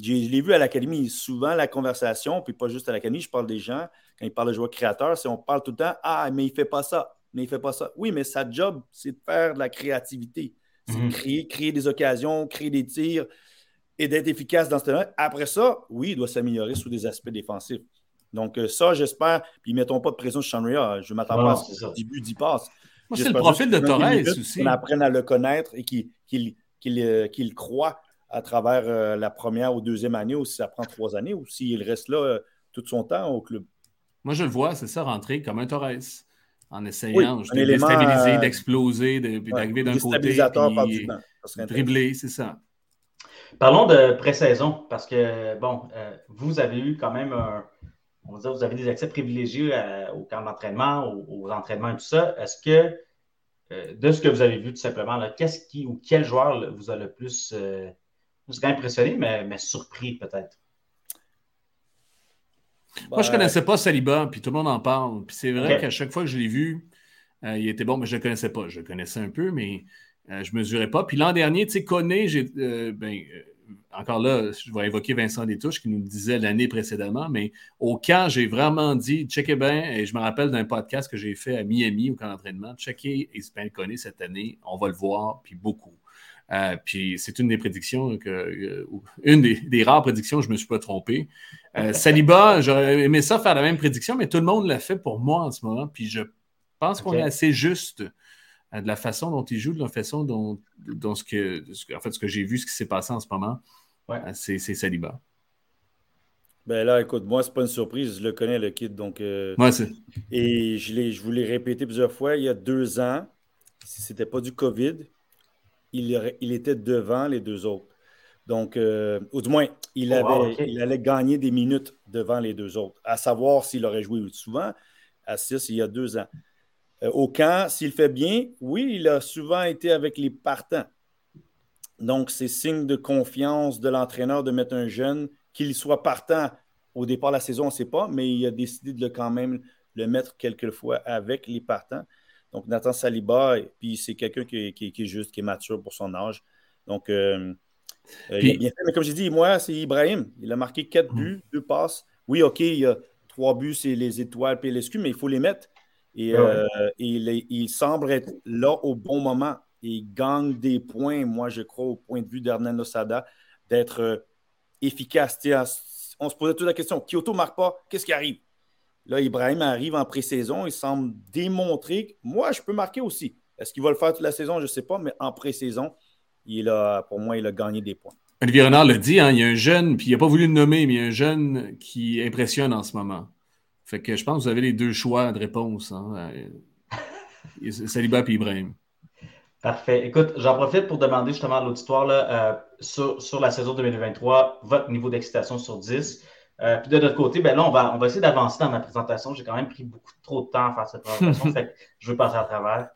Speaker 1: je l'ai vu à l'académie, souvent la conversation, puis pas juste à l'académie, je parle des gens, quand ils parlent de joueurs créateurs, c'est on parle tout le temps Ah, mais il fait pas ça, mais il fait pas ça. Oui, mais sa job, c'est de faire de la créativité. C'est de mhm. créer, créer des occasions, créer des tirs et d'être efficace dans ce domaine. Après ça, oui, il doit s'améliorer sous des aspects défensifs. Donc, euh, ça, j'espère. Puis, mettons pas de pression sur Chanria. Je m'attends pas à ce début d'y passe.
Speaker 2: Moi, c'est le profil de Torres aussi.
Speaker 1: Qu'on apprenne à le connaître et qu'il euh, croit à travers euh, la première ou deuxième année, ou si ça prend trois années, ou s'il reste là euh, tout son temps au club.
Speaker 2: Moi, je le vois, c'est ça, rentrer comme un Torres, en essayant de déstabiliser, euh, d'exploser, d'arriver d'un côté. Puis, dribbler, c'est ça.
Speaker 4: Parlons de pré-saison, parce que, bon, vous avez eu quand même un, on va dire, vous avez des accès privilégiés au camp d'entraînement, aux, entraînements et tout ça. Est-ce que, de ce que vous avez vu tout simplement, qu'est-ce qui ou quel joueur vous a le plus je impressionné, mais, surpris peut-être?
Speaker 2: Moi, je ne connaissais pas Saliba, puis tout le monde en parle. Puis c'est vrai qu'à chaque fois que je l'ai vu, euh, il était bon, mais je ne le connaissais pas. Je le connaissais un peu, mais euh, je ne mesurais pas. Puis l'an dernier, tu sais, Koné, j'ai, euh, ben, encore là, je vais évoquer Vincent Détouche qui nous le disait l'année précédemment, mais au camp, j'ai vraiment dit, checkez bien, et je me rappelle d'un podcast que j'ai fait à Miami au camp d'entraînement, checkez Ismaël Koné cette année, on va le voir, puis beaucoup. Euh, puis c'est une des prédictions, que, euh, une des, rares prédictions, je ne me suis pas trompé. Euh, Saliba, j'aurais aimé ça faire la même prédiction, mais tout le monde l'a fait pour moi en ce moment. Puis je pense qu'on est assez juste de la façon dont il joue, de la façon dont, ce, que, en fait, ce que j'ai vu, ce qui s'est passé en ce moment, c'est Saliba.
Speaker 1: Ben là, écoute, moi, c'est pas une surprise, je le connais, le kid. Donc,
Speaker 2: c'est.
Speaker 1: Et je, je vous l'ai répété plusieurs fois, il y a deux ans, si c'était pas du COVID, il, était devant les deux autres. Donc, euh, ou du moins, il, oh, avait, il allait gagner des minutes devant les deux autres, à savoir s'il aurait joué souvent à 6 il y a deux ans. Euh, au camp, s'il fait bien, oui, il a souvent été avec les partants. Donc, c'est signe de confiance de l'entraîneur de mettre un jeune, qu'il soit partant au départ de la saison, on ne sait pas, mais il a décidé de le, quand même le mettre quelquefois avec les partants. Donc, Nathan Saliba, puis c'est quelqu'un qui, est juste, qui est mature pour son âge. Donc, euh, euh, il a bien fait. Mais comme j'ai dit, moi, c'est Ibrahim. Il a marqué quatre buts, mm. deux passes. Oui, OK, il y a trois buts, c'est les étoiles et l'escu, mais il faut les mettre. Et, ah euh, il, semble être là au bon moment. Il gagne des points, moi, je crois, au point de vue d'Hernan Sada, d'être efficace. On se posait toute la question Kyoto ne marque pas, qu'est-ce qui arrive? Là, Ibrahim arrive en pré-saison. Il semble démontrer que moi, je peux marquer aussi. Est-ce qu'il va le faire toute la saison? Je ne sais pas, mais en pré-saison, il a, pour moi, il a gagné des points.
Speaker 2: Olivier Renard l'a dit, hein, il y a un jeune, puis il n'a pas voulu le nommer, mais il y a un jeune qui impressionne en ce moment. Fait que je pense que vous avez les deux choix de réponse. Hein. Saliba et Ibrahim.
Speaker 4: Parfait. Écoute, j'en profite pour demander justement à l'auditoire euh, sur, la saison 2023, votre niveau d'excitation sur 10. Euh, puis de notre côté, ben là, on va, on va essayer d'avancer dans ma présentation. J'ai quand même pris beaucoup trop de temps à faire cette présentation. fait que je veux passer à travers,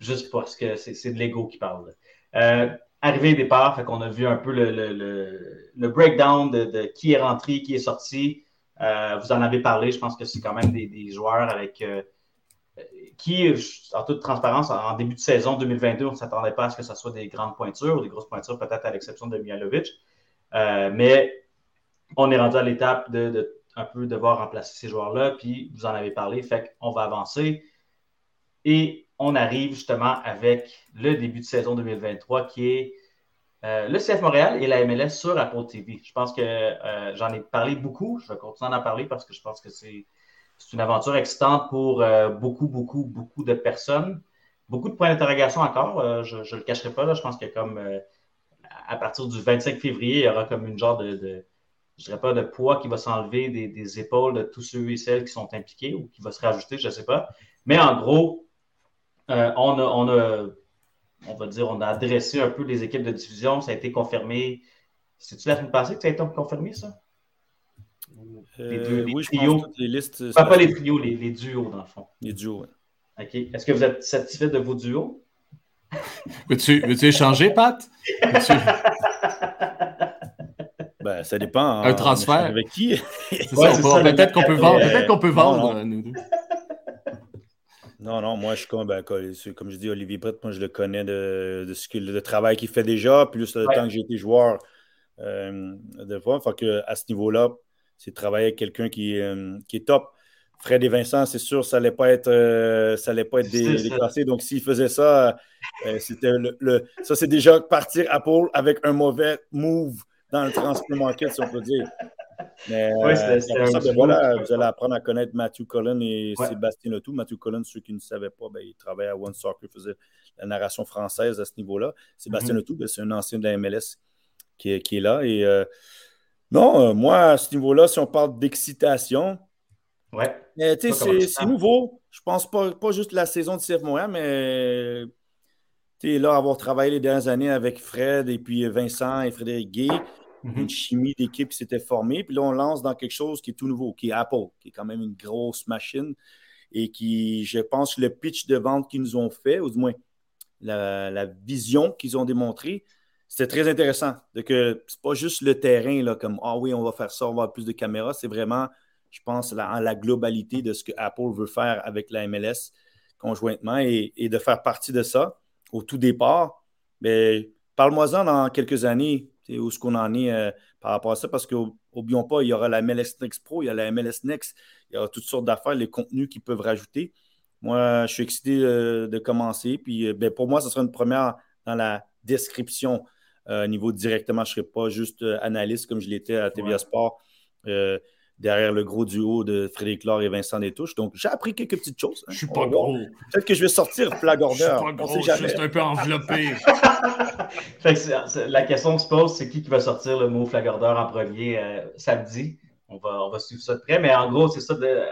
Speaker 4: juste parce que c'est de l'ego qui parle. Euh, arrivé départ, fait qu'on a vu un peu le, breakdown de, qui est rentré, qui est sorti. vous en avez parlé, je pense que c'est quand même des, joueurs avec qui, en toute transparence, en début de saison 2022, on ne s'attendait pas à ce que ce soit des grandes pointures ou des grosses pointures, peut-être à l'exception de Mialovic. Euh, mais on est rendu à l'étape de, un peu devoir remplacer ces joueurs-là, puis vous en avez parlé, fait qu'on va avancer. Et on arrive justement avec le début de saison 2023 qui est euh, le CF Montréal et la MLS sur Apple TV. Je pense que euh, j'en ai parlé beaucoup. Je vais continuer d'en parler parce que je pense que c'est une aventure excitante pour euh, beaucoup, beaucoup, beaucoup de personnes. Beaucoup de points d'interrogation encore. Je ne le cacherai pas. Là. Je pense que comme à partir du 25 février, il y aura comme une genre de, je dirais pas de poids qui va s'enlever des, épaules de tous ceux et celles qui sont impliqués ou qui va se rajouter, je ne sais pas. Mais en gros, on, a, on, a, on va dire, on a adressé un peu les équipes de diffusion. Ça a été confirmé. C'est-tu la semaine passée que ça a été confirmé, ça?
Speaker 1: Les, deux, les oui, trios. Je les listes.
Speaker 4: Pas, pas les trios, les, les, duos, dans le fond.
Speaker 1: Les duos, oui.
Speaker 4: OK. Est-ce que vous êtes satisfait de vos duos?
Speaker 2: Veux-tu veux échanger, Pat?
Speaker 1: ben, ça dépend.
Speaker 2: Un transfert.
Speaker 1: Avec qui?
Speaker 2: Peut-être qu'on peut vendre. Peut-être qu'on peut vendre, nous deux.
Speaker 1: Non, non, moi, je suis comme, ben, comme je dis, Olivier Brett, moi, je le connais de, de ce que, le travail qu'il fait déjà, plus le temps que j'ai été joueur euh, de fois. Fait que, à ce niveau-là, c'est de travailler avec quelqu'un qui, euh, qui, est top. Fred et Vincent, c'est sûr, ça n'allait pas être, euh, ça allait pas être déclassé. Donc, s'il faisait ça, euh, c'était le, ça, c'est déjà partir à Paul avec un mauvais move dans le transfert market, si on peut dire. Mais ben voilà, vous allez apprendre à connaître Matthew Cullen et Sébastien Letou. Matthew Cullen, ceux qui ne savaient pas, ben, il travaillait à One Soccer, faisait la narration française à ce niveau-là. Sébastien mm Letou, c'est un ancien de la MLS qui est, qui est là. Et non, euh, moi, à ce niveau-là, si on parle d'excitation,
Speaker 4: ouais.
Speaker 1: c'est nouveau. Je pense pas, pas juste la saison de CF Montréal, mais là, avoir travaillé les dernières années avec Fred et puis Vincent et Frédéric Gay, une chimie d'équipe qui s'était formée. Puis là, on lance dans quelque chose qui est tout nouveau, qui est Apple, qui est quand même une grosse machine et qui, je pense, le pitch de vente qu'ils nous ont fait, ou du moins la, la vision qu'ils ont démontrée, c'était très intéressant. De que c'est pas juste le terrain, là, comme Ah oui, on va faire ça, on va avoir plus de caméras. C'est vraiment, je pense, la, la globalité de ce que Apple veut faire avec la MLS conjointement et, de faire partie de ça au tout départ. Mais parle-moi-en dans quelques années, où ce qu'on en est euh, par rapport à ça, parce qu'oublions pas, il y aura la MLS Next Pro, il y a la MLS Next, il y aura toutes sortes d'affaires, les contenus qu'ils peuvent rajouter. Moi, je suis excité euh, de commencer. Puis, euh, ben, pour moi, ce sera une première dans la description niveau directement, je ne serais pas juste analyste comme je l'étais à TVA Sport derrière le gros duo de Frédéric Laure et Vincent Détouche. Donc, j'ai appris quelques petites choses.
Speaker 2: Hein. Je suis pas gros.
Speaker 1: Peut-être que je vais sortir flagordeur.
Speaker 2: Je suis pas gros, juste un peu enveloppé.
Speaker 4: la question se pose, c'est qui qui va sortir le mot flagordeur en premier samedi? On va, on va suivre ça de près. Mais en gros, c'est ça, de,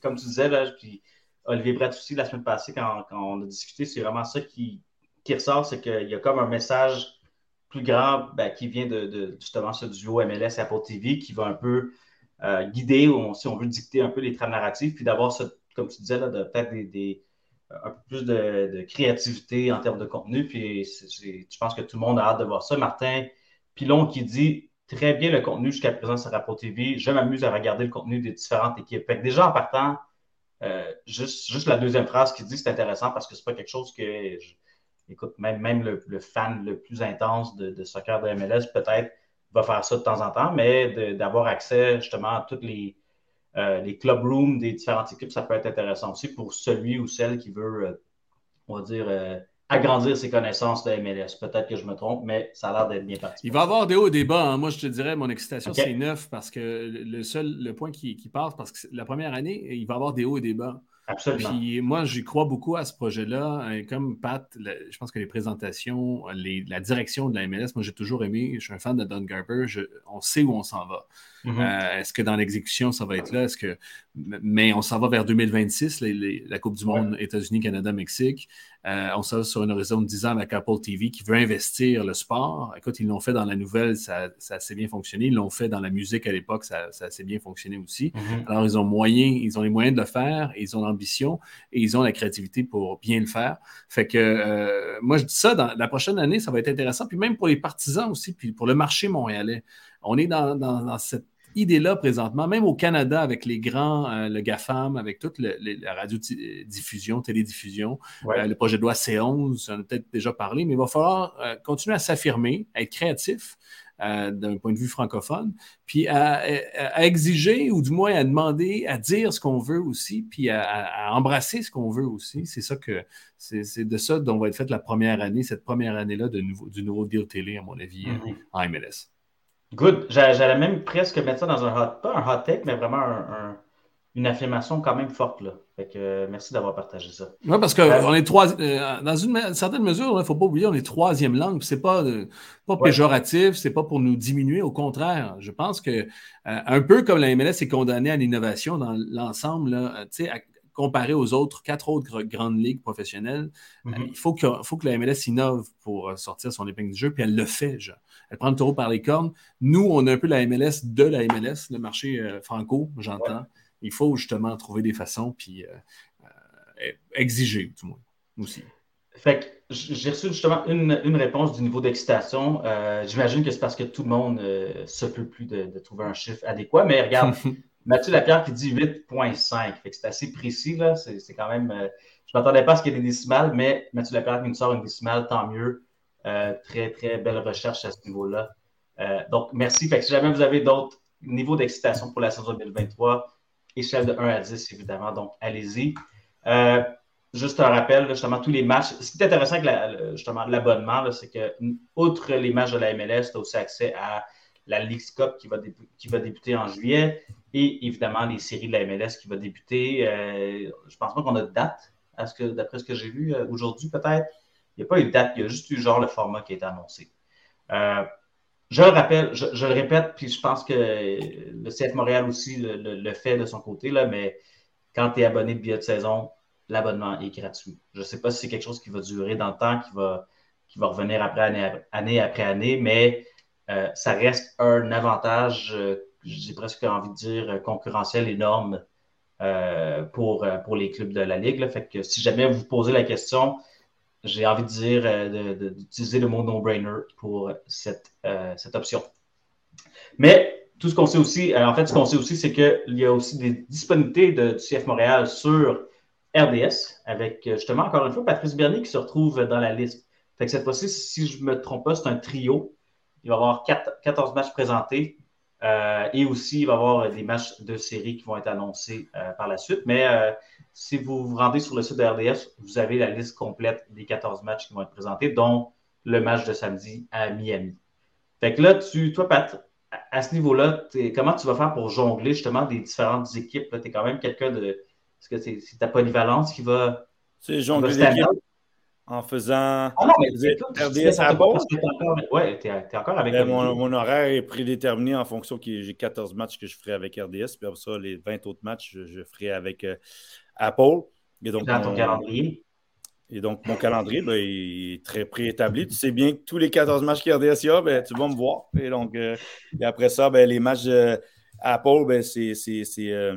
Speaker 4: comme tu disais, là, puis Olivier Brett aussi, la semaine passée, quand, on a discuté, c'est vraiment ça qui, qui ressort, c'est qu'il y a comme un message plus grand ben, qui vient de, justement ce duo MLS Apple TV qui va un peu euh, guider, si on veut dicter un peu les trames narratives, puis d'avoir, comme tu disais, de, peut-être des, un peu plus de, créativité en termes de contenu. Puis je pense que tout le monde a hâte de voir ça. Martin Pilon qui dit très bien le contenu jusqu'à présent sur Apple TV. Je m'amuse à regarder le contenu des différentes équipes. déjà en partant, euh, juste, juste la deuxième phrase qui dit c'est intéressant parce que c'est pas quelque chose que écoute, même, même le, fan le plus intense de, soccer de MLS, peut-être, va faire ça de temps en temps, mais d'avoir accès justement à toutes les, euh, les club rooms des différentes équipes, ça peut être intéressant aussi pour celui ou celle qui veut, euh, on va dire, euh, agrandir ses connaissances de MLS. Peut-être que je me trompe, mais ça a l'air d'être bien parti.
Speaker 2: Il va y avoir des hauts et des bas. Hein. Moi, je te dirais, mon excitation, c'est neuf parce que le seul le point qui, qui passe, parce que la première année, il va y avoir des hauts et des bas.
Speaker 4: Absolument.
Speaker 2: Puis moi, j'y crois beaucoup à ce projet-là. Et comme Pat, je pense que les présentations, la direction de la MLS, moi, j'ai toujours aimé. Je suis un fan de Don Garber. on sait où on s'en va. Mm-hmm. Euh, est-ce que dans l'exécution, ça va être là? Est-ce que... Mais on s'en va vers 2026, la Coupe du Monde États-Unis, Canada, Mexique. Euh, on va sur une horizon de 10 ans avec Apple TV qui veut investir le sport. Écoute, ils l'ont fait dans la nouvelle, ça, ça, a assez bien fonctionné. Ils l'ont fait dans la musique à l'époque, ça, ça, a assez bien fonctionné aussi. Mm-hmm. Alors, ils ont moyen, ils ont les moyens de le faire, ils ont l'ambition et ils ont la créativité pour bien le faire. Fait que euh, moi, je dis ça, dans la prochaine année, ça va être intéressant. Puis même pour les partisans aussi, puis pour le marché montréalais. On est dans, cette idée-là présentement, même au Canada, avec les grands, euh, le GAFAM, avec toute la radiodiffusion, télédiffusion, euh, le projet de loi C11, on a peut-être déjà parlé, mais il va falloir euh, continuer à s'affirmer, à être créatif. d'un point de vue francophone, puis à, exiger ou du moins à demander, à dire ce qu'on veut aussi, puis à, embrasser ce qu'on veut aussi. C'est ça que c'est de ça dont va être faite la première année, cette première année-là du nouveau deal télé, à mon avis, mm-hmm. en MLS.
Speaker 4: Good. J'allais même presque mettre ça dans un hot, pas un hot take, mais vraiment une affirmation quand même forte. Là. Fait que, euh, merci d'avoir partagé ça.
Speaker 2: Oui, parce qu'on euh, est trois, euh, dans une, certaine mesure, il ne faut pas oublier, on est troisième langue. Ce n'est pas, pas péjoratif, ce n'est pas pour nous diminuer. Au contraire, je pense que un peu comme la MLS est condamnée à l'innovation dans l'ensemble, tu sais, comparé aux autres, quatre autres grandes ligues professionnelles, mm-hmm. il faut que, faut que la MLS innove pour sortir son épingle du jeu, puis elle le fait. Genre elle prend le taureau par les cornes. Nous, on a un peu la MLS de la MLS, le marché euh, franco, j'entends. Il faut justement trouver des façons, puis euh, euh, exiger, du moins, aussi.
Speaker 4: Fait que j'ai reçu justement une, réponse du niveau d'excitation. J'imagine que c'est parce que tout le monde se peut plus de, trouver un chiffre adéquat, mais regarde, Mathieu Lapierre qui dit 8.5. Fait que c'est assez précis, là. C'est quand même. je ne m'attendais pas à ce qu'il y ait des décimales, mais Mathieu Lapierre qui nous sort une décimale, tant mieux. Euh, très, très belle recherche à ce niveau-là. Euh, donc, merci. Si jamais vous avez d'autres niveaux d'excitation pour la saison 2023, échelle de 1 à 10, évidemment. Donc, allez-y. Euh, juste un rappel, justement, tous les matchs. Ce qui est intéressant avec justement l'abonnement, c'est que, outre les matchs de la MLS, tu as aussi accès à la League Cup qui va, qui va débuter en juillet et évidemment les séries de la MLS qui va débuter. je pense pas qu'on a de date, d'après ce que j'ai vu aujourd'hui, peut-être. Il n'y a pas eu de date, il y a juste eu genre le format qui a été annoncé. Euh, je le rappelle, je, le répète, puis je pense que le CF Montréal aussi le, fait de son côté, là, mais quand tu es abonné de billet de saison, l'abonnement est gratuit. Je ne sais pas si c'est quelque chose qui va durer dans le temps, qui va, qui va revenir après année, après année, mais euh, ça reste un avantage, euh, j'ai presque envie de dire, concurrentiel énorme pour, pour les clubs de la Ligue. Fait que si jamais vous posez la question, j'ai envie de dire euh, d'utiliser le mot no-brainer pour cette, euh, cette option. Mais tout ce qu'on sait aussi, euh, en fait, ce qu'on sait aussi, c'est qu'il y a aussi des disponibilités de, du CF Montréal sur RDS, avec justement, encore une fois, Patrice Bernier qui se retrouve dans la liste. Fait que cette fois-ci, si je ne me trompe pas, c'est un trio. Il va y avoir 14 matchs présentés. et aussi, il va y avoir des matchs de série qui vont être annoncés par la suite. Mais si vous vous rendez sur le site de RDS, vous avez la liste complète des 14 matchs qui vont être présentés, dont le match de samedi à Miami. Fait que là, tu, toi, Pat, à ce niveau-là, comment tu vas faire pour jongler justement des différentes équipes? Tu es quand même quelqu'un de. Est-ce que c'est ta polyvalence qui va.
Speaker 1: C'est jongler l'équipe en faisant ah non, mais RDS à bord.
Speaker 4: Oui, tu es, encore avec ben,
Speaker 1: mon, mon, horaire est prédéterminé en fonction que j'ai 14 matchs que je ferai avec RDS, puis après ça, les 20 autres matchs, je, ferai avec euh, Apple.
Speaker 4: Et donc, Dans ton calendrier.
Speaker 1: Et donc, mon calendrier ben, est très préétabli. Tu sais bien que tous les 14 matchs qu'RDS ben, tu vas me voir. Et donc, euh, et après ça, ben, les matchs Apple, ben, c'est, c'est, euh,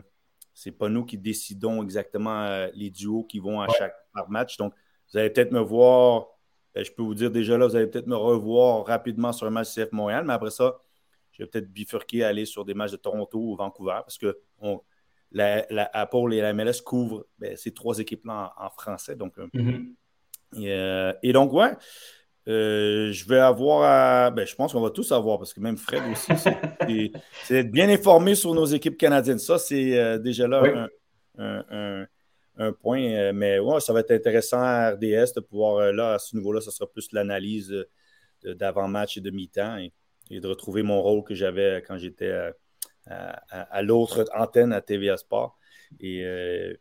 Speaker 1: pas nous qui décidons exactement euh, les duos qui vont à chaque match. Donc, vous allez peut-être me voir, ben, je peux vous dire déjà là, vous allez peut-être me revoir rapidement sur un match CF Montréal, mais après ça, je vais peut-être bifurquer, aller sur des matchs de Toronto ou Vancouver parce que on, la, Apple et la MLS couvrent ben, ces trois équipes-là en, français. Donc, euh, mm-hmm. euh, et, donc, ouais, euh, je vais avoir ben, je pense qu'on va tous avoir, parce que même Fred aussi, c'est d'être bien informé sur nos équipes canadiennes. Ça, c'est déjà là un, point. mais ouais, ça va être intéressant à RDS de pouvoir, là, à ce niveau-là, ça sera plus l'analyse d'avant-match et de mi-temps et, de retrouver mon rôle que j'avais quand j'étais à, l'autre antenne à TVA Sport. Et, euh,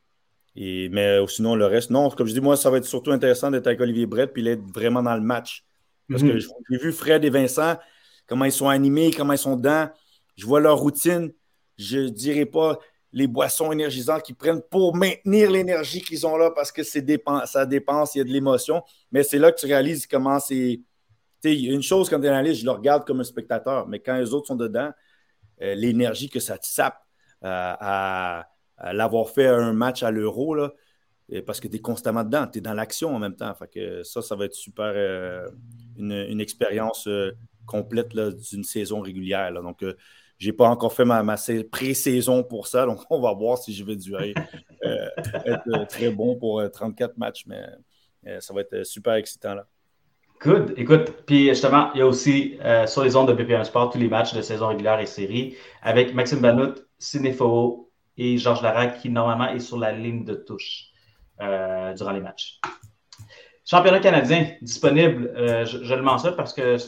Speaker 1: Et, mais sinon, le reste, non. Comme je dis, moi, ça va être surtout intéressant d'être avec Olivier Brett puis d'être vraiment dans le match. Parce que mhm. j'ai vu Fred et Vincent, comment ils sont animés, comment ils sont dedans. Je vois leur routine. Je ne dirais pas les boissons énergisantes qu'ils prennent pour maintenir l'énergie qu'ils ont là parce que ça dépense, il y a de l'émotion. Mais c'est là que tu réalises comment c'est. Une chose quand tu analyses, je le regarde comme un spectateur, mais quand les autres sont dedans, euh, l'énergie que ça te sape euh, à, l'avoir fait un match à l'euro, parce que tu es constamment dedans, tu es dans l'action en même temps. Fait que ça, ça va être super euh, une, expérience complète d'une saison régulière. Donc, je n'ai pas encore fait ma, pré-saison pour ça, donc on va voir si je vais durer euh, être euh, très bon pour 34 euh, matchs, mais ça va être super excitant là.
Speaker 4: Good. Écoute, puis justement, il y a aussi sur les ondes de BPM Sport tous les matchs de saison régulière et série avec Maxime Banout, Cinéfo et Georges Larac qui normalement est sur la ligne de touche durant les matchs. Championnat canadien disponible, je, je, le mentionne parce que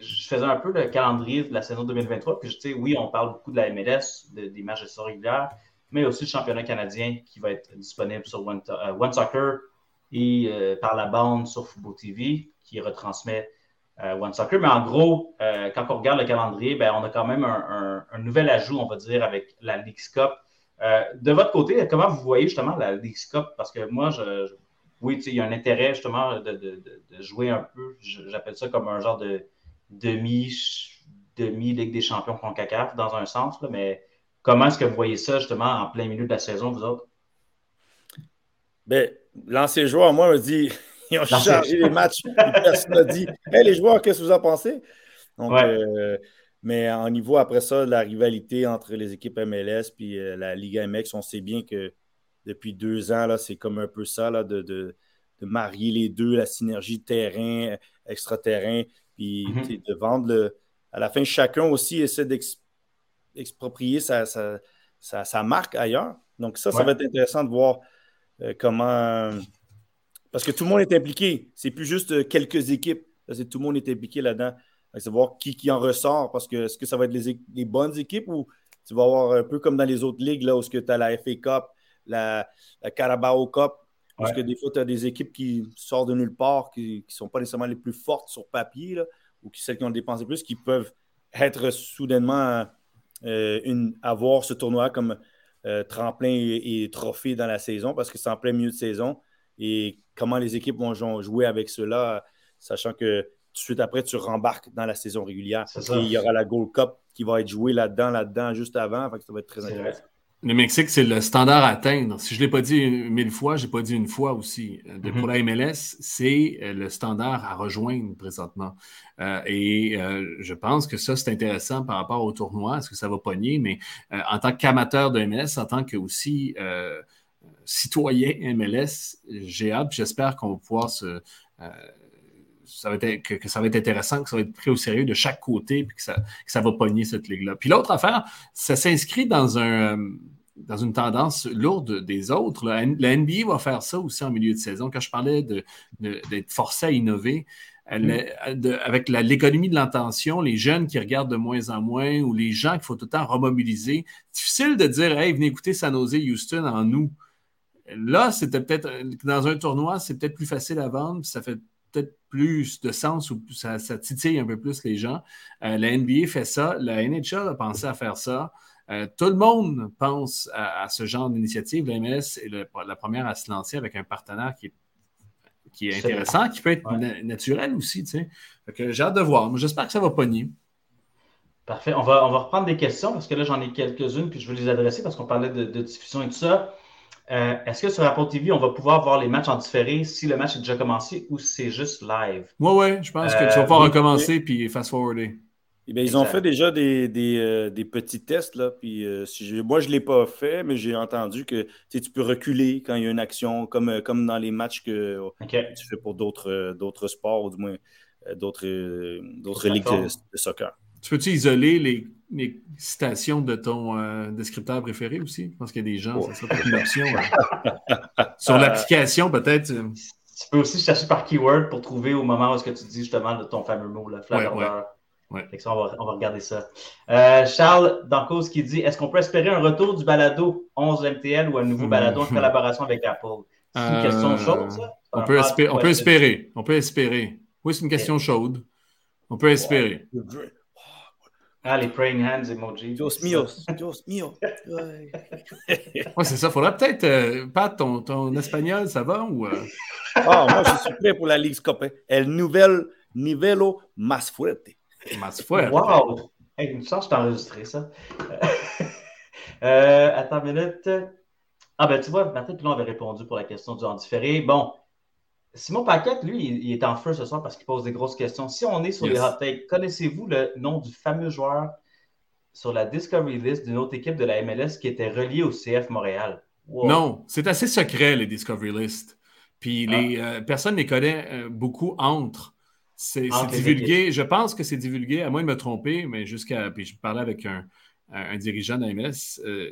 Speaker 4: je faisais un peu le calendrier de la saison 2023. Puis, tu sais, oui, on parle beaucoup de la MLS, des matchs de saison régulière, mais aussi le championnat canadien qui va être disponible sur One, euh, Soccer et euh, par la bande sur Football TV qui retransmet euh, One Soccer. Mais en gros, quand on regarde le calendrier, ben, on a quand même un, nouvel ajout, on va dire, avec la League's Cup. de votre côté, comment vous voyez justement la League's Cup? Parce que moi, je, oui, il y a un intérêt justement de, de jouer un peu. J'appelle ça comme un genre de demi, demi Ligue des champions CONCACAF dans un sens, mais comment est-ce que vous voyez ça justement en plein milieu de la saison, vous autres?
Speaker 1: Bien, l'ancien joueur, moi, me dit ils ont chargé les matchs. Personne n'a dit Hey, les joueurs, qu'est-ce que vous en pensez? Donc, euh, mais en niveau après ça, la rivalité entre les équipes MLS et euh, la Liga MX, on sait bien que depuis deux ans, c'est comme un peu ça, là, de, de, marier les deux, la synergie terrain, extraterrain. Puis mhm. de vendre le. À la fin, chacun aussi essaie d'exproprier sa, sa, marque ailleurs. Donc, ça, ça va être intéressant de voir euh, comment. Parce que tout le monde est impliqué. C'est plus juste euh, quelques équipes. tout le monde est impliqué là-dedans. C'est voir qui, qui en ressort. Parce que est-ce que ça va être les, bonnes équipes ou tu vas avoir un peu comme dans les autres ligues, là, où tu as la FA Cup, la, la Carabao Cup, parce que des fois, tu as des équipes qui sortent de nulle part, qui ne sont pas nécessairement les plus fortes sur papier, ou qui, celles qui ont dépensé plus, qui peuvent être soudainement euh, une, avoir ce tournoi comme euh, tremplin et, trophée dans la saison, parce que c'est en plein milieu de saison. Et comment les équipes vont jouer avec cela, sachant que tout de suite après, tu rembarques dans la saison régulière. il y aura la Gold Cup qui va être jouée là-dedans, là-dedans, juste avant. ça va être très intéressant.
Speaker 2: Le Mexique, c'est le standard à atteindre. Si je ne l'ai pas dit mille fois, je n'ai pas dit une fois aussi. Euh, mm-hmm. Pour la MLS, c'est euh, le standard à rejoindre présentement. Euh, et je pense que ça, c'est intéressant par rapport au tournoi. Est-ce que ça va pogner? Mais en tant qu'amateur de MLS, en tant que aussi citoyen MLS, j'ai hâte, j'espère qu'on va pouvoir se ça va être, que, ça va être intéressant, que ça va être pris au sérieux de chaque côté, puis que ça, que ça va pogner cette ligue-là. Puis l'autre affaire, ça s'inscrit dans un dans une tendance lourde des autres. La, NBA va faire ça aussi en milieu de saison. Quand je parlais d'être de, forcé à innover, mm. avec l'économie de l'intention, les jeunes qui regardent de moins en moins ou les gens qu'il faut tout le temps remobiliser, difficile de dire Hey, venez écouter San Jose Houston en nous. Là, c'était peut-être dans un tournoi, c'est peut-être plus facile à vendre, ça fait peut-être plus de sens ou ça, titille un peu plus les gens. Euh, la NBA fait ça, la NHL a pensé à faire ça. Euh, tout le monde pense à, ce genre d'initiative. La MLS est la première à se lancer avec un partenaire qui est, qui est intéressant, qui peut être naturel aussi. J'ai hâte de voir. J'espère que ça va pogner.
Speaker 4: Parfait. On va, on va reprendre des questions parce que là, j'en ai quelques-unes, puis je vais les adresser parce qu'on parlait de, de, diffusion et tout ça. Euh, est-ce que sur Apple TV, on va pouvoir voir les matchs en différé si le match est déjà commencé ou c'est juste live?
Speaker 2: Oui, oui, je pense que tu vas pouvoir euh, recommencer puis fast-forwarder.
Speaker 1: Eh ils ont fait déjà des, euh, petits tests. Là, puis, moi, je ne l'ai pas fait, mais j'ai entendu que tu peux reculer quand il y a une action, comme, comme dans les matchs que tu fais pour d'autres sports, ou du moins d'autres ligues de soccer.
Speaker 2: Tu peux-tu isoler les, citations de ton euh, descripteur préféré aussi? Je pense qu'il y a des gens, ça serait une option. Sur l'application, peut-être. Euh.
Speaker 4: Tu peux aussi chercher par keyword pour trouver au moment où est-ce que tu dis justement ton fameux mot, là,
Speaker 2: ouais,
Speaker 4: Ouais. On, va, on, va, regarder ça. Euh, Charles Dancos qui dit Est-ce qu'on peut espérer un retour du balado 11 MTL ou un nouveau balado en collaboration avec Apple? C'est une question chaude, ça?
Speaker 2: on peut, on peut espérer. On peut espérer. Oui, c'est une question chaude. On peut espérer.
Speaker 4: Ah, les praying hands emoji.
Speaker 1: Dios míos, Dios mío.
Speaker 2: ouais, c'est ça. Faudrait peut-être, euh, Pat, ton, ton, espagnol, ça va ou. Euh?
Speaker 1: Ah, moi, je suis prêt pour la Ligue Cup. Hein. El nivel, nivelo más fuerte.
Speaker 2: Más fuerte.
Speaker 4: Wow! Hey, une chance, je t'ai enregistré ça. euh, attends une minute. Ah, ben, tu vois, Martin Pilon avait répondu pour la question du différé. Bon, Simon Paquette, lui, il, est en feu ce soir parce qu'il pose des grosses questions. Si on est sur les hot takes, connaissez-vous le nom du fameux joueur sur la Discovery List d'une autre équipe de la MLS qui était relié au CF Montréal?
Speaker 2: Non, c'est assez secret, les Discovery List. Puis ah. les, euh, personne ne les connaît euh, beaucoup entre. C'est divulgué, je pense que c'est divulgué, à moins de me tromper, mais jusqu'à. Puis je parlais avec un, dirigeant de la MLS euh,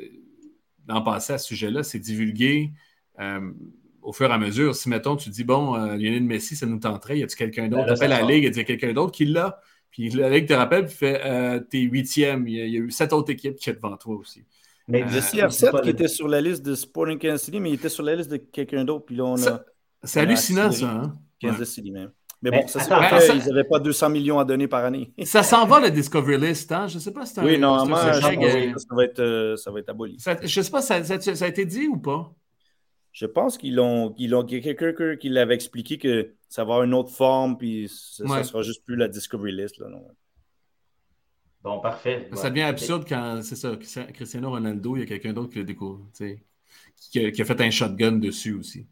Speaker 2: l'an passé à ce sujet-là, c'est divulgué au fur et à mesure, si mettons, tu dis, bon, euh, Lionel Messi, ça nous tenterait, y a-tu quelqu'un d'autre? Tu appelles la Ligue et dis, quelqu'un d'autre qui l'a? Puis la Ligue te rappelle, puis fait, euh, t'es huitième. Il y, a eu sept autres équipes qui sont devant toi aussi.
Speaker 1: Mais euh, CR7 qui était sur la liste de Sporting Kansas City, mais il était sur la liste de quelqu'un d'autre. Puis là, on a.
Speaker 2: C'est hallucinant, ça. Hein?
Speaker 1: Kansas City, même. Mais bon, ça, c'est parce qu'ils n'avaient pas 200 millions à donner par année.
Speaker 2: ça s'en va, le Discovery List. Hein? Je ne sais pas si c'est
Speaker 1: un. Oui, normalement, ça, va être, euh, ça va être aboli.
Speaker 2: je ne sais pas, ça, ça, ça, a été dit ou pas?
Speaker 1: Je pense qu'ils l'ont. Ils y a quelqu'un qui l'avait expliqué que ça va avoir une autre forme, puis ça, ne sera juste plus la Discovery List. Là, non.
Speaker 4: Bon, parfait.
Speaker 2: Ça devient absurde quand c'est ça, Cristiano Ronaldo, il y a quelqu'un d'autre qui le découvre, qui, a, qui a fait un shotgun dessus aussi.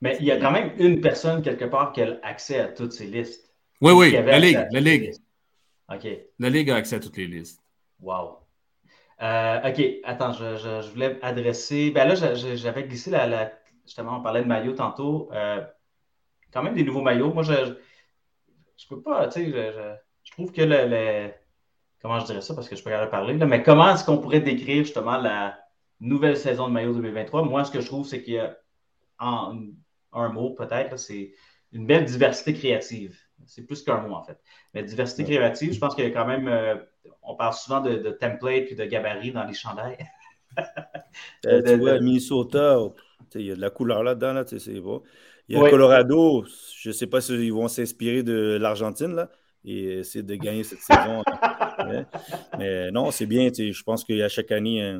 Speaker 4: Mais il y a quand même une personne quelque part qui a accès à toutes ces listes.
Speaker 2: Oui, oui, la Ligue. La Ligue.
Speaker 4: OK.
Speaker 2: La Ligue a accès à toutes les listes.
Speaker 4: Wow. Euh, OK, attends, je, voulais adresser. Ben là, j'avais glissé la, Justement, on parlait de maillots tantôt. Euh, quand même des nouveaux maillots. Moi, je je peux pas, tu sais, je, trouve que le, Comment je dirais ça parce que je peux pas parler, là, mais comment est-ce qu'on pourrait décrire justement la nouvelle saison de maillot 2023? Moi, ce que je trouve, c'est qu'il y a en un mot peut-être, c'est une belle diversité créative. C'est plus qu'un mot, en fait. Mais diversité créative, je pense qu'il y a quand même. Euh, on parle souvent de, de template et de gabarit dans les chandails.
Speaker 1: Euh, tu vois, Minnesota, il y a de la couleur là-dedans, là, c'est bon. Il y a Colorado, je ne sais pas s'ils vont s'inspirer de l'Argentine là, et essayer de gagner cette saison. mais, non, c'est bien. Je pense qu'il y a chaque année,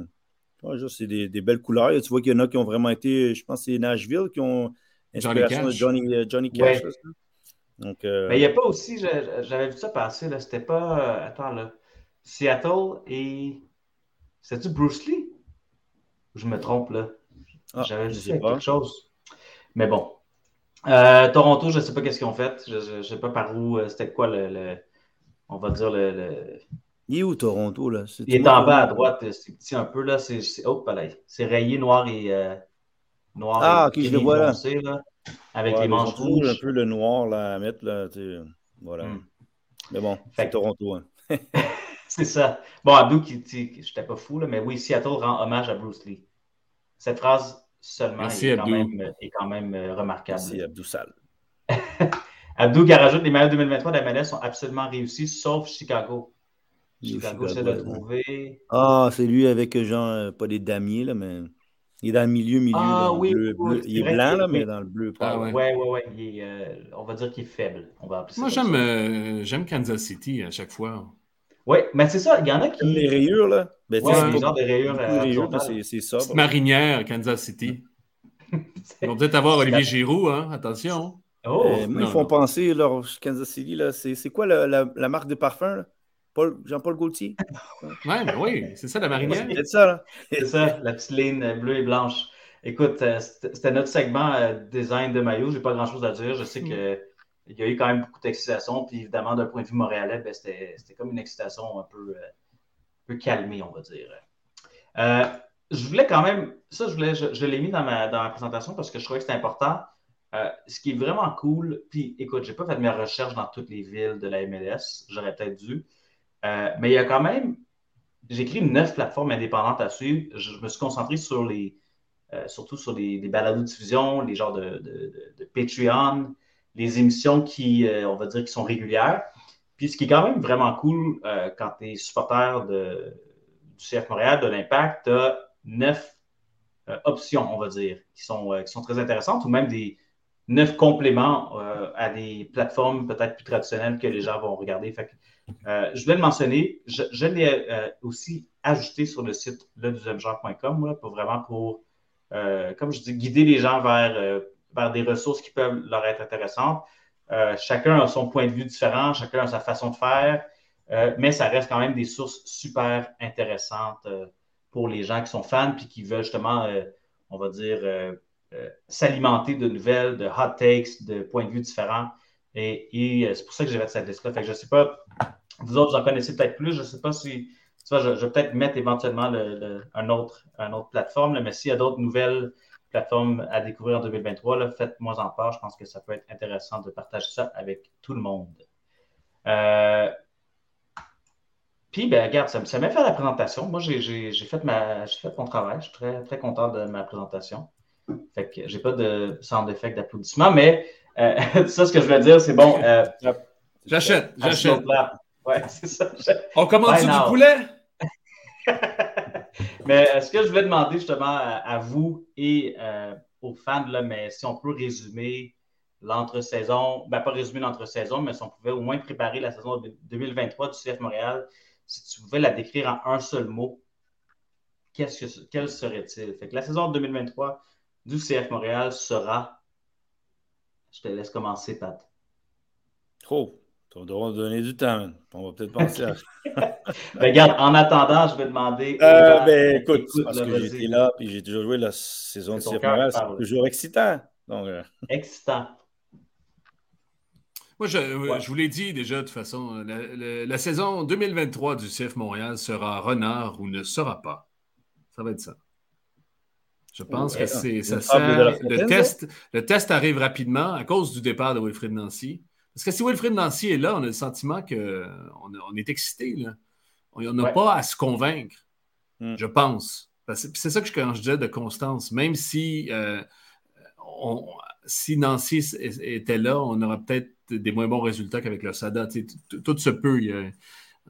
Speaker 1: c'est des, belles couleurs. tu vois qu'il y en a qui ont vraiment été, je pense que c'est Nashville qui ont inspiration de Johnny, euh, Johnny Cash.
Speaker 4: Donc, euh, Mais il n'y a pas aussi, j'avais vu ça passer, là, c'était pas, euh, attends, là, Seattle et, c'était-tu Bruce Lee? Je me trompe, là. Ah, j'avais vu quelque chose. Mais bon. Euh, Toronto, je ne sais pas qu'est-ce qu'ils ont fait. Je ne sais pas par où, c'était quoi le, on va dire le,
Speaker 1: Il est où Toronto, là?
Speaker 4: il est en bas à droite, c'est petit un peu, là. C'est, oh, c'est rayé noir et, noir
Speaker 1: ah, ok, je le vois là.
Speaker 4: Avec les manches rouges.
Speaker 1: un peu le noir là, à mettre. Là, voilà. Hmm. Mais bon, c'est Toronto. Hein.
Speaker 4: c'est ça. Bon, Abdou, qui, je n'étais pas fou, là, mais oui, Seattle rend hommage à Bruce Lee. Cette phrase seulement est, quand même, est, quand même, euh, remarquable.
Speaker 1: Merci, Abdou Sal.
Speaker 4: Abdou qui rajoute les maillots 2023 de la MLS sont absolument réussis, sauf Chicago. Chicago, c'est de trouver.
Speaker 1: Ah, c'est lui avec genre, euh, pas des damiers, là, mais. Il est dans le milieu, milieu. Ah, oui, bleu, il est blanc, là, mais dans le bleu.
Speaker 4: Ah, oui, oui, oui. Euh, on va dire qu'il est faible. On va
Speaker 2: Moi, j'aime, euh, j'aime Kansas City à chaque fois.
Speaker 4: Oui, mais c'est ça. Il y en a qui.
Speaker 1: les rayures, là.
Speaker 4: Ben, ouais, c'est genre des rayures.
Speaker 1: Euh, c'est ça.
Speaker 2: Marinière, Kansas City. Ils vont peut-être avoir Olivier Giroud, hein. Attention.
Speaker 1: Oh, moi, ils font penser, leur Kansas City, là. C'est quoi la, la, la, marque de parfum, là? Jean-Paul Gaultier.
Speaker 2: ouais, ben oui, c'est ça la marinière.
Speaker 1: C'est ça,
Speaker 4: C'est ça, la petite ligne bleue et blanche. Écoute, euh, c'était notre segment euh, design de maillot. J'ai pas grand-chose à dire. Je sais qu'il y a eu quand même beaucoup d'excitation. Puis évidemment, d'un point de vue montréalais, ben, c'était comme une excitation un peu, euh, peu calmée, on va dire. je voulais quand même, ça, je, voulais, je, l'ai mis dans ma, dans ma présentation parce que je trouvais que c'était important. ce qui est vraiment cool, puis écoute, j'ai pas fait mes recherches dans toutes les villes de la MLS, j'aurais peut-être dû, euh, mais il y a quand même, j'ai écrit neuf plateformes indépendantes à suivre. Je, me suis concentré sur les, euh, surtout sur les, les de diffusion, les genres de, Patreon, les émissions qui, euh, on va dire, qui sont régulières. Puis ce qui est quand même vraiment cool quand tu es supporter du CF Montréal, de l'Impact, tu as neuf options, on va dire, qui sont, qui sont très intéressantes, ou même des neuf compléments à des plateformes peut-être plus traditionnelles que les gens vont regarder. Fait je voulais le mentionner. Je, l'ai aussi ajouté sur le site ledeuxièmegeur.com pour vraiment pour, comme je dis, guider les gens vers des ressources qui peuvent leur être intéressantes. Euh, chacun a son point de vue différent, chacun a sa façon de faire, euh, mais ça reste quand même des sources super intéressantes euh, pour les gens qui sont fans puis qui veulent justement, on va dire, s'alimenter de nouvelles, de hot takes, de points de vue différents. Et, c'est pour ça que j'ai fait cette liste-là. Fait que je ne sais pas, vous autres, vous en connaissez peut-être plus. Je ne sais pas si, tu vois, je, vais peut-être mettre éventuellement un, autre, un autre plateforme, mais s'il y a d'autres nouvelles plateforme à découvrir en 2023, faites-moi en part. Je pense que ça peut être intéressant de partager ça avec tout le monde. Euh, puis, ben, regarde, ça, m'a fait la présentation. Moi, j'ai fait, ma, fait mon travail. Je suis très, très content de ma présentation. Fait que j'ai pas de sound d'effet d'applaudissement, mais euh, ça, ce que je veux dire, c'est bon. Euh,
Speaker 2: j'achète, j'achète.
Speaker 4: Ouais, c'est ça.
Speaker 2: On commence du poulet?
Speaker 4: mais euh, ce que je voulais demander justement à, vous et euh, aux fans, là, mais si on peut résumer l'entre-saison, ben pas résumer l'entre-saison, mais si on pouvait au moins préparer la saison 2023 du CF Montréal, si tu pouvais la décrire en un seul mot, qu'est-ce que, quel serait-il? Fait que la saison 2023 du CF Montréal sera. Je te laisse commencer, Pat.
Speaker 1: Oh, on doit donner du temps. On va peut-être penser à.
Speaker 4: Ben, regarde, en attendant, je vais demander.
Speaker 1: Euh, ben, écoute, parce que j'étais là et j'ai toujours joué la saison de CF c'est toujours excitant. Donc, euh.
Speaker 4: Excitant.
Speaker 2: Moi, je, je vous l'ai dit déjà, de toute façon, la, saison 2023 du CF Montréal sera renard ou ne sera pas. Ça va être ça. Je pense que c'est ça sert. Le test, le test arrive rapidement à cause du départ de Wilfried Nancy. Parce que si Wilfred Nancy est là, on a le sentiment qu'on on est excité. Là. On n'a pas à se convaincre, hmm. je pense. C'est ça que je, quand je disais de constance. Même si, euh, si Nancy était là, on aurait peut-être des moins bons résultats qu'avec le SADA. Tout se peut.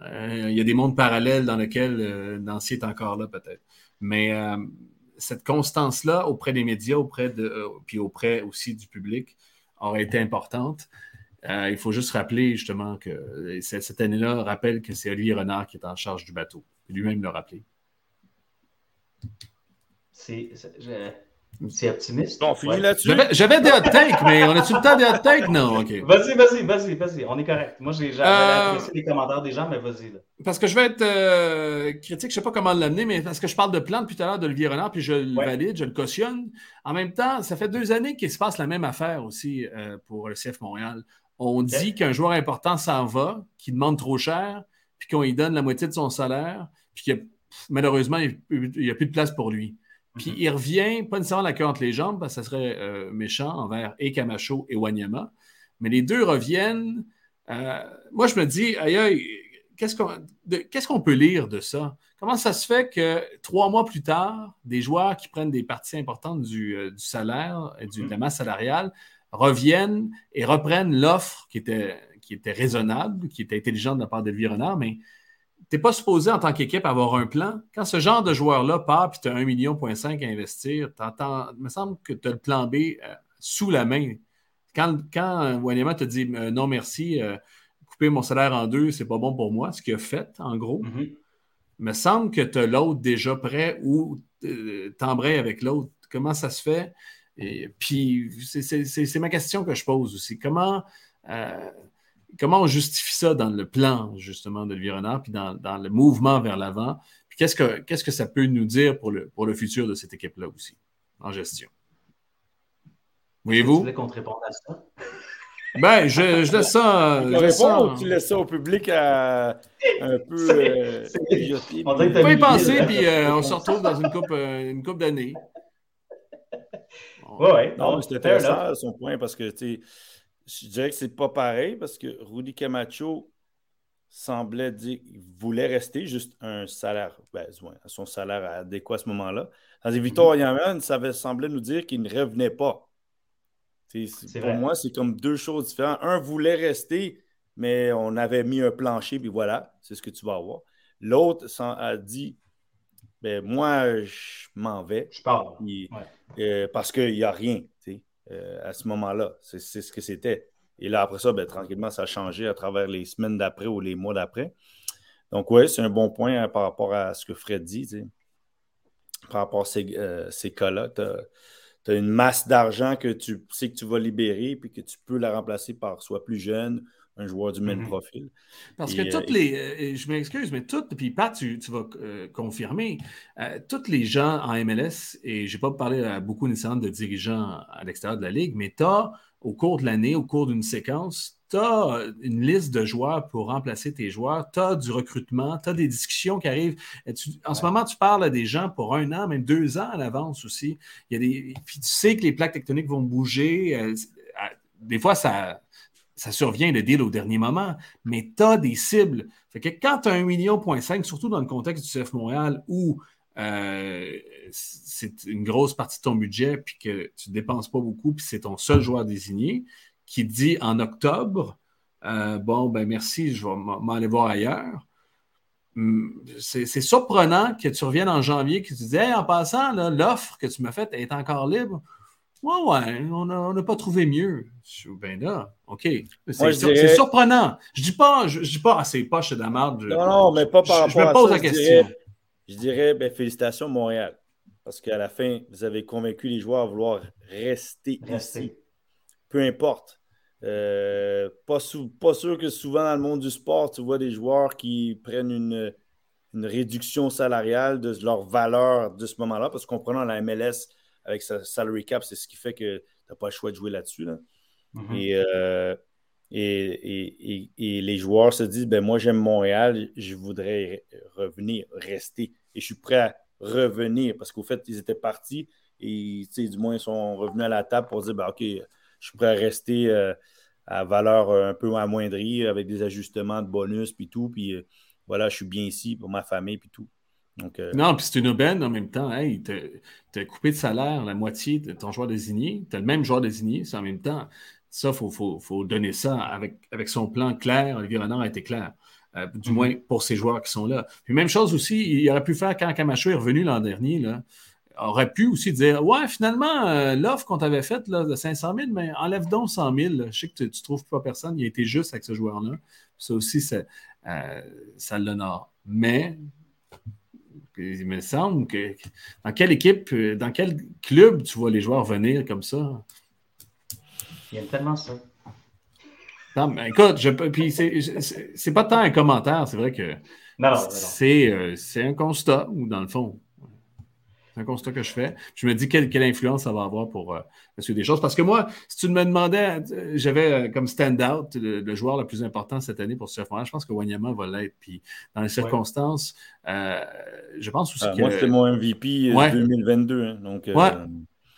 Speaker 2: Euh, il y, a, des mondes parallèles dans lesquels euh, Nancy est encore là, peut-être. Mais cette constance-là auprès des médias, auprès de, puis auprès aussi du public, aurait été importante. Euh, il faut juste rappeler justement que euh, cette année-là rappelle que c'est Olivier Renard qui est en charge du bateau. Lui-même l'a rappelé.
Speaker 4: C'est optimiste.
Speaker 1: on finit là-dessus?
Speaker 2: J'avais des hot takes, mais on a-tu le temps des hot takes? Non, OK.
Speaker 4: Vas-y, vas-y, vas-y, vas-y. On est correct. Moi, j'ai euh... apprécié les commentaires des gens, mais vas-y.
Speaker 2: Parce que je vais être euh, critique, je ne sais pas comment l'amener, mais parce que je parle de plan depuis tout à l'heure d'Olivier Renard, puis je le valide, je le cautionne. En même temps, ça fait deux années qu'il se passe la même affaire aussi pour le CF Montréal. On dit qu'un joueur important s'en va, qu'il demande trop cher, puis qu'on lui donne la moitié de son salaire, puis que malheureusement, il n'y a plus de place pour lui. Puis mhm. il revient, pas nécessairement la queue entre les jambes, parce que ça serait euh, méchant envers et Camacho et Wanyama, mais les deux reviennent. Euh, moi, je me dis, aïe, aïe, qu'est-ce qu'on peut lire de ça? Comment ça se fait que trois mois plus tard, des joueurs qui prennent des parties importantes du, euh, salaire du, de la mhm. masse salariale reviennent et reprennent l'offre qui était, qui était raisonnable, qui était intelligente de la part de Renard, mais tu n'es pas supposé en tant qu'équipe avoir un plan. Quand ce genre de joueur-là part et tu as 1,5 million à investir, il me semble que tu as le plan B euh, sous la main. Quand, quand euh, te dit euh, non merci, couper mon salaire en deux, c'est pas bon pour moi, ce qu'il a fait, en gros. Mm-hmm. Il me semble que tu as l'autre déjà prêt ou t'embrayes avec l'autre. Comment ça se fait? Et puis, c'est ma question que je pose aussi. Comment, euh, comment on justifie ça dans le plan, justement, de Renard, puis dans, le mouvement vers l'avant? Puis qu'est-ce que, qu'est-ce que ça peut nous dire pour le, pour le futur de cette équipe-là aussi, en gestion? Voyez-vous? Tu
Speaker 4: voulais qu'on te réponde à ça?
Speaker 2: Ben, je, je laisse ça.
Speaker 1: Tu, réponds, ou tu laisses ça au public à, un peu. Euh,
Speaker 2: on peut y penser, puis euh, on se retrouve dans une coupe, une coupe d'années.
Speaker 4: Ouais,
Speaker 1: Non, c'était intéressant son point parce que je dirais que c'est pas pareil parce que Rudy Camacho semblait dire qu'il voulait rester juste un salaire, ben, son salaire adéquat à ce moment-là. Tandis Victor mm ça semblait nous dire qu'il ne revenait pas. pour moi, c'est comme deux choses différentes. Un voulait rester, mais on avait mis un plancher, puis voilà, c'est ce que tu vas avoir. L'autre a dit ben, moi, je m'en vais.
Speaker 4: Je pars.
Speaker 1: Euh, parce qu'il n'y a rien euh, à ce moment-là. C'est ce que c'était. Et là, après ça, ben, tranquillement, ça a changé à travers les semaines d'après ou les mois d'après. Donc, oui, c'est un bon point hein, par rapport à ce que Fred dit. Par rapport à ces, euh, ces cas-là, tu as, une masse d'argent que tu sais que tu vas libérer puis que tu peux la remplacer par soit plus jeune un joueur du même mm-hmm. profil.
Speaker 2: Parce que toutes euh, les. Euh, je m'excuse, mais toutes, puis Pat, tu, vas euh, confirmer, tous les gens en MLS, et je n'ai pas parlé à beaucoup nécessairement de dirigeants à l'extérieur de la Ligue, mais tu as, au cours de l'année, au cours d'une séquence, tu as une liste de joueurs pour remplacer tes joueurs, tu as du recrutement, tu as des discussions qui arrivent. en ce moment, tu parles à des gens pour un an, même deux ans à l'avance aussi. Il y a des, puis tu sais que les plaques tectoniques vont bouger. des fois, ça ça survient le deal au dernier moment, mais tu as des cibles. Que quand tu as un million, surtout dans le contexte du CF Montréal où euh, c'est une grosse partie de ton budget, puis que tu ne dépenses pas beaucoup, puis c'est ton seul joueur désigné, qui dit en octobre, euh, bon, ben merci, je vais m'en aller voir ailleurs. Hum, c'est surprenant que tu reviennes en janvier, que tu dis, en passant, l'offre que tu m'as faite est encore libre. Ouais, ouais, on n'a pas trouvé mieux. Ben là, OK. C'est surprenant. Je dis pas, je, dis pas, ah, c'est poche de la merde.
Speaker 1: Non, non, mais pas par rapport à ça. Je me pose la question. je dirais, ben, félicitations, Montréal. Parce qu'à la fin, vous avez convaincu les joueurs à vouloir rester, ici. Peu importe. Euh, pas, pas, sûr que souvent dans le monde du sport, tu vois des joueurs qui prennent une, une réduction salariale de leur valeur de ce moment-là. Parce qu'on prenant la MLS, avec sa salary cap, c'est ce qui fait que tu n'as pas le choix de jouer là-dessus. Mm-hmm. Euh, et, et, les joueurs se disent ben moi j'aime Montréal, je voudrais revenir, rester. Et je suis prêt à revenir parce qu'au fait, ils étaient partis et du moins ils sont revenus à la table pour dire ben, OK, je suis prêt à rester euh, à valeur un peu amoindrie avec des ajustements de bonus puis tout. Puis euh, voilà, je suis bien ici pour ma famille puis tout.
Speaker 2: Euh, non, puis c'est une aubaine en même temps. Hey, tu as coupé de salaire la moitié de ton joueur désigné. Tu as le même joueur désigné, c'est en même temps. Ça, il faut, donner ça avec, avec son plan clair. Olivier Renard a été clair. Euh, du mm-hmm. moins pour ces joueurs qui sont là. Puis même chose aussi, il aurait pu faire quand Camacho est revenu l'an dernier, là, aurait pu aussi dire Ouais, finalement, euh, l'offre qu'on t'avait faite de 500 000, mais enlève donc 100 000. Je sais que tu ne trouves pas personne, il a été juste avec ce joueur-là. Ça aussi, ça, ça l'honore. Mais il me semble que dans quelle équipe, euh, dans quel club tu vois les joueurs venir comme ça?
Speaker 4: Il y a tellement ça.
Speaker 2: Non, écoute, je, puis c'est pas tant un commentaire, c'est vrai que euh, c'est un constat, ou dans le fond, c'est un constat que je fais. Je me dis quelle, quelle influence ça va avoir pour euh, des choses. Parce que moi, si tu me demandais, euh, j'avais euh, comme stand-out le, joueur le plus important cette année pour ce Montréal. Je pense que Wanyama va l'être. Puis dans les circonstances, je pense aussi que.
Speaker 1: Moi, c'était mon MVP 2022. Hein, donc,
Speaker 2: ouais.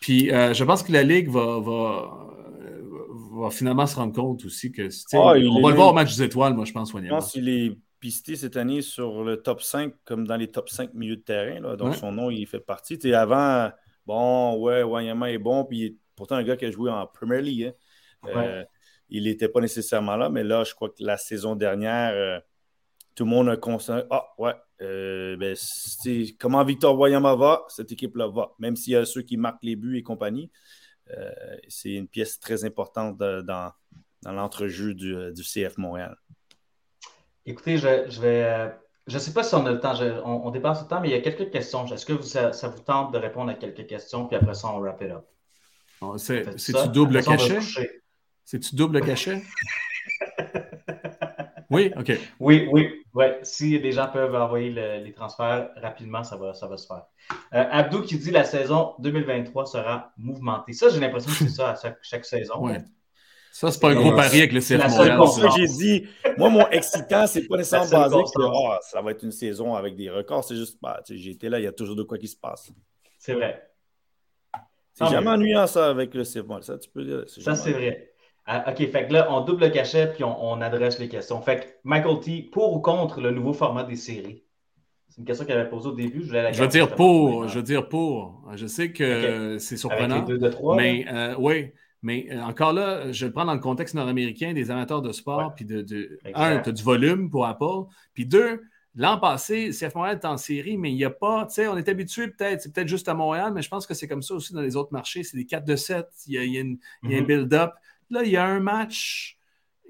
Speaker 2: Puis je pense que la Ligue va, va, finalement se rendre compte aussi que. Ah, on va le voir au match des étoiles, moi, je pense, Wanyama.
Speaker 1: Je pense qu'il est pisté cette année sur le top 5, comme dans les top 5 milieux de terrain. Là. Donc, son nom, il fait partie. avant, bon, ouais, Wanyama est bon, puis il est pourtant un gars qui a joué en Premier League. Hein. Euh, il n'était pas nécessairement là, mais là, je crois que la saison dernière, euh, tout le monde a constaté Ah, ouais, euh, ben, comment Victor Wanyama va, cette équipe-là va. Même s'il y a ceux qui marquent les buts et compagnie, c'est une pièce très importante dans, dans l'entrejeu du, du CF Montréal.
Speaker 4: Écoutez, je, je vais. Euh, je ne sais pas si on a le temps, on, dépasse le temps, mais il y a quelques questions. Est-ce que ça, vous tente de répondre à quelques questions, puis après ça, on wrap it up?
Speaker 2: C'est-tu double cachet? C'est-tu double cachet? oui, OK.
Speaker 4: Oui, oui, ouais. Si les gens peuvent envoyer les transferts rapidement, ça va, ça va se faire. Euh, Abdou qui dit la saison 2023 sera mouvementée. Ça, j'ai l'impression que c'est ça à chaque, saison.
Speaker 2: Ça, c'est pas un gros pari avec le CF
Speaker 1: Montréal. C'est ça que j'ai dit. Moi, mon excitant, c'est pas nécessairement basé que oh, ça va être une saison avec des records. C'est juste, bah, j'ai été là, il y a toujours de quoi qui se passe.
Speaker 4: C'est vrai.
Speaker 1: C'est jamais ennuyant, ça, avec le CF Montréal. Ça, tu peux dire.
Speaker 4: Ça, c'est vrai. Ah, OK, fait que là, on double le cachet puis on, adresse les questions. Fait que, Michael T, pour ou contre le nouveau format des séries? C'est une question qu'elle avait posée au début. Je,
Speaker 2: je veux dire pour. Je veux dire pour. Je sais que c'est surprenant. Avec les deux de trois, mais euh, oui. Mais euh, encore là, je le prends dans le contexte nord-américain des amateurs de sport, puis de, un, tu as du volume pour Apple, puis deux, l'an passé, CF Montréal est en série, mais il n'y a pas, tu sais, on est habitué peut-être, c'est peut-être juste à Montréal, mais je pense que c'est comme ça aussi dans les autres marchés, c'est des 4 de 7, il y a, un mm-hmm. build-up. Là, il y a un match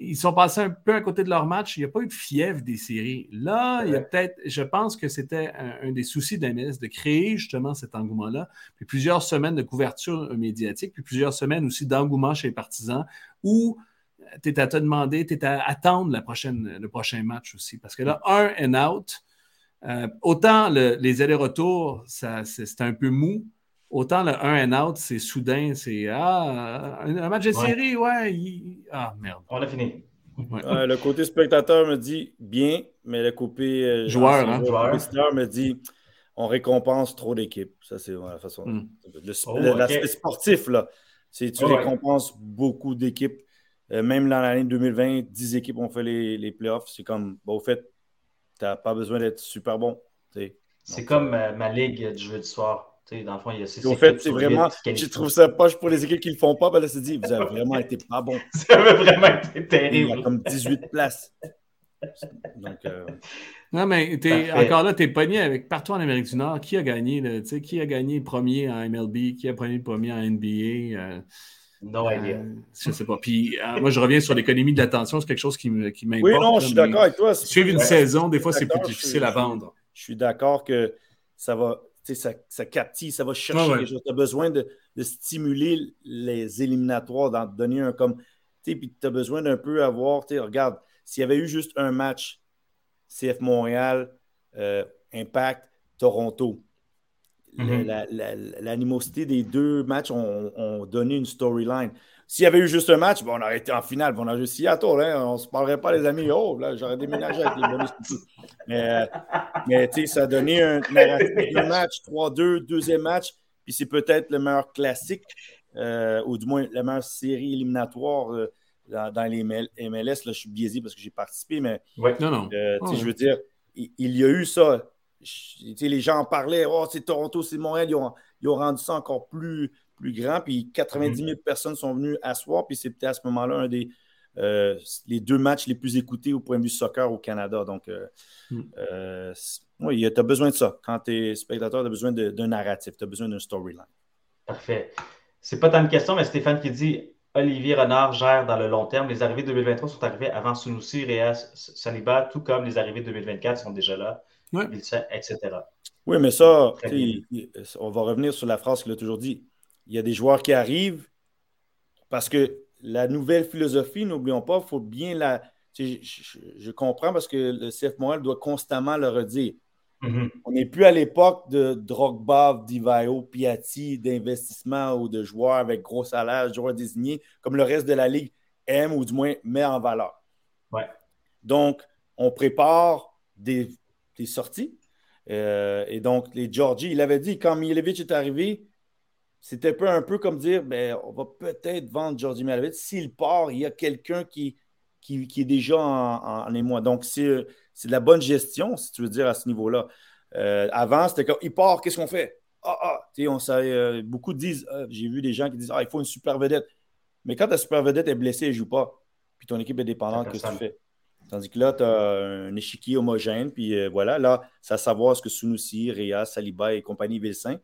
Speaker 2: ils sont passés un peu à côté de leur match. Il n'y a pas eu de fièvre des séries. Là, il y a peut-être, je pense que c'était un, des soucis d'AMS de créer justement cet engouement-là. Puis plusieurs semaines de couverture médiatique, puis plusieurs semaines aussi d'engouement chez les partisans où tu es à te demander, tu es à attendre la prochaine, le prochain match aussi. Parce que là, un and out, euh, autant les allers-retours, c'est un peu mou. Autant le 1 and out, c'est soudain, c'est Ah, un, match de série, ouais. Ah, merde.
Speaker 4: On a fini.
Speaker 1: le côté spectateur me dit bien, mais le côté
Speaker 2: euh, joueur, hein?
Speaker 1: me dit on récompense trop d'équipes. Ça, c'est la façon. Hmm. Oh, l'aspect sportif, là. C'est tu récompenses beaucoup d'équipes. Euh, même dans l'année 2020, 10 équipes ont fait les, les playoffs. C'est comme, bon, au fait, tu n'as pas besoin d'être super bon.
Speaker 4: C'est comme euh, ma ligue du jeu du soir dans le fond, il y a
Speaker 1: Au fait, c'est vraiment. Je trouve ça poche pour les équipes qui ne le font pas. Ben là, c'est dit, vous avez vraiment été pas bon.
Speaker 4: Ça avait vraiment été terrible.
Speaker 1: Il y a comme 18 places. Donc, euh,
Speaker 2: Non, mais encore là, tu es pogné avec partout en Amérique du Nord. Qui a gagné? Là, qui a gagné premier en MLB? Qui a gagné premier en NBA? Euh,
Speaker 4: non, euh,
Speaker 2: Je ne sais pas. Puis euh, moi, je reviens sur l'économie de l'attention. C'est quelque chose qui m'importe.
Speaker 1: Oui, non, je suis d'accord avec toi.
Speaker 2: Suivre une saison, des fois, c'est plus difficile à vendre.
Speaker 1: Je suis d'accord que ça va ça, ça captive, ça va chercher chose. Tu as besoin de, stimuler les éliminatoires, d'en donner un comme. Puis tu as besoin d'un peu avoir. Regarde, s'il y avait eu juste un match, CF Montréal, euh, Impact, Toronto, mm-hmm. l'animosité des deux matchs ont donné une storyline. S'il y avait eu juste un match, on aurait été en finale. On aurait à tour. Hein, on ne se parlerait pas, les amis. Oh, là, j'aurais déménagé avec les bonus. Mais, mais tu sais, ça a donné un, match, 3-2, deuxième match. Puis c'est peut-être le meilleur classique, euh, ou du moins la meilleure série éliminatoire euh, dans, les MLS. Là, je suis biaisé parce que j'ai participé, mais
Speaker 2: non, non.
Speaker 1: Euh, je veux dire, il, y a eu ça. les gens en parlaient. Oh, c'est Toronto, c'est Montréal. Ils ont, ils ont rendu ça encore plus plus grand. Puis 90 000 mhm. personnes sont venues asseoir. Puis c'était à ce moment-là un des euh, les deux matchs les plus écoutés au point de vue soccer au Canada. Donc, euh, mm. euh, oui, tu as besoin de ça. Quand tu es spectateur, tu as besoin d'un narratif, tu as besoin d'un storyline.
Speaker 4: Parfait. C'est pas tant une question, mais Stéphane qui dit Olivier Renard gère dans le long terme. Les arrivées 2023 sont arrivées avant Sunusi, Réas, Saliba, tout comme les arrivées 2024 sont déjà là, etc.
Speaker 1: Oui, mais ça, on va revenir sur la phrase qu'il a toujours dit il y a des joueurs qui arrivent parce que la nouvelle philosophie, n'oublions pas, il faut bien la. Je, comprends parce que le CF Montréal doit constamment le redire. Mm-hmm. On n'est plus à l'époque de Drogba, Divayo, Piatti, d'investissement ou de joueurs avec gros salaire, joueurs désignés, comme le reste de la Ligue aime ou du moins met en valeur.
Speaker 4: Ouais.
Speaker 1: Donc, on prépare des, sorties. Euh, et donc, les Georgie, il avait dit, quand Milevic est arrivé, c'était un peu comme dire ben, on va peut-être vendre Jordi Malavit. S'il part, il y a quelqu'un qui, qui, est déjà en, en émoi. Donc, c'est de la bonne gestion, si tu veux dire, à ce niveau-là. Euh, avant, c'était comme il part, qu'est-ce qu'on fait? Ah, ah, tu sais, on euh, beaucoup disent, j'ai vu des gens qui disent, ah, il faut une super vedette. Mais quand ta super vedette est blessée, elle ne joue pas, puis ton équipe est dépendante, qu'est-ce que tu fais? Tandis que là, tu as un échiquier homogène, puis euh, voilà, là, c'est à savoir ce que Sunusi, Réa, Saliba et compagnie Vilsain,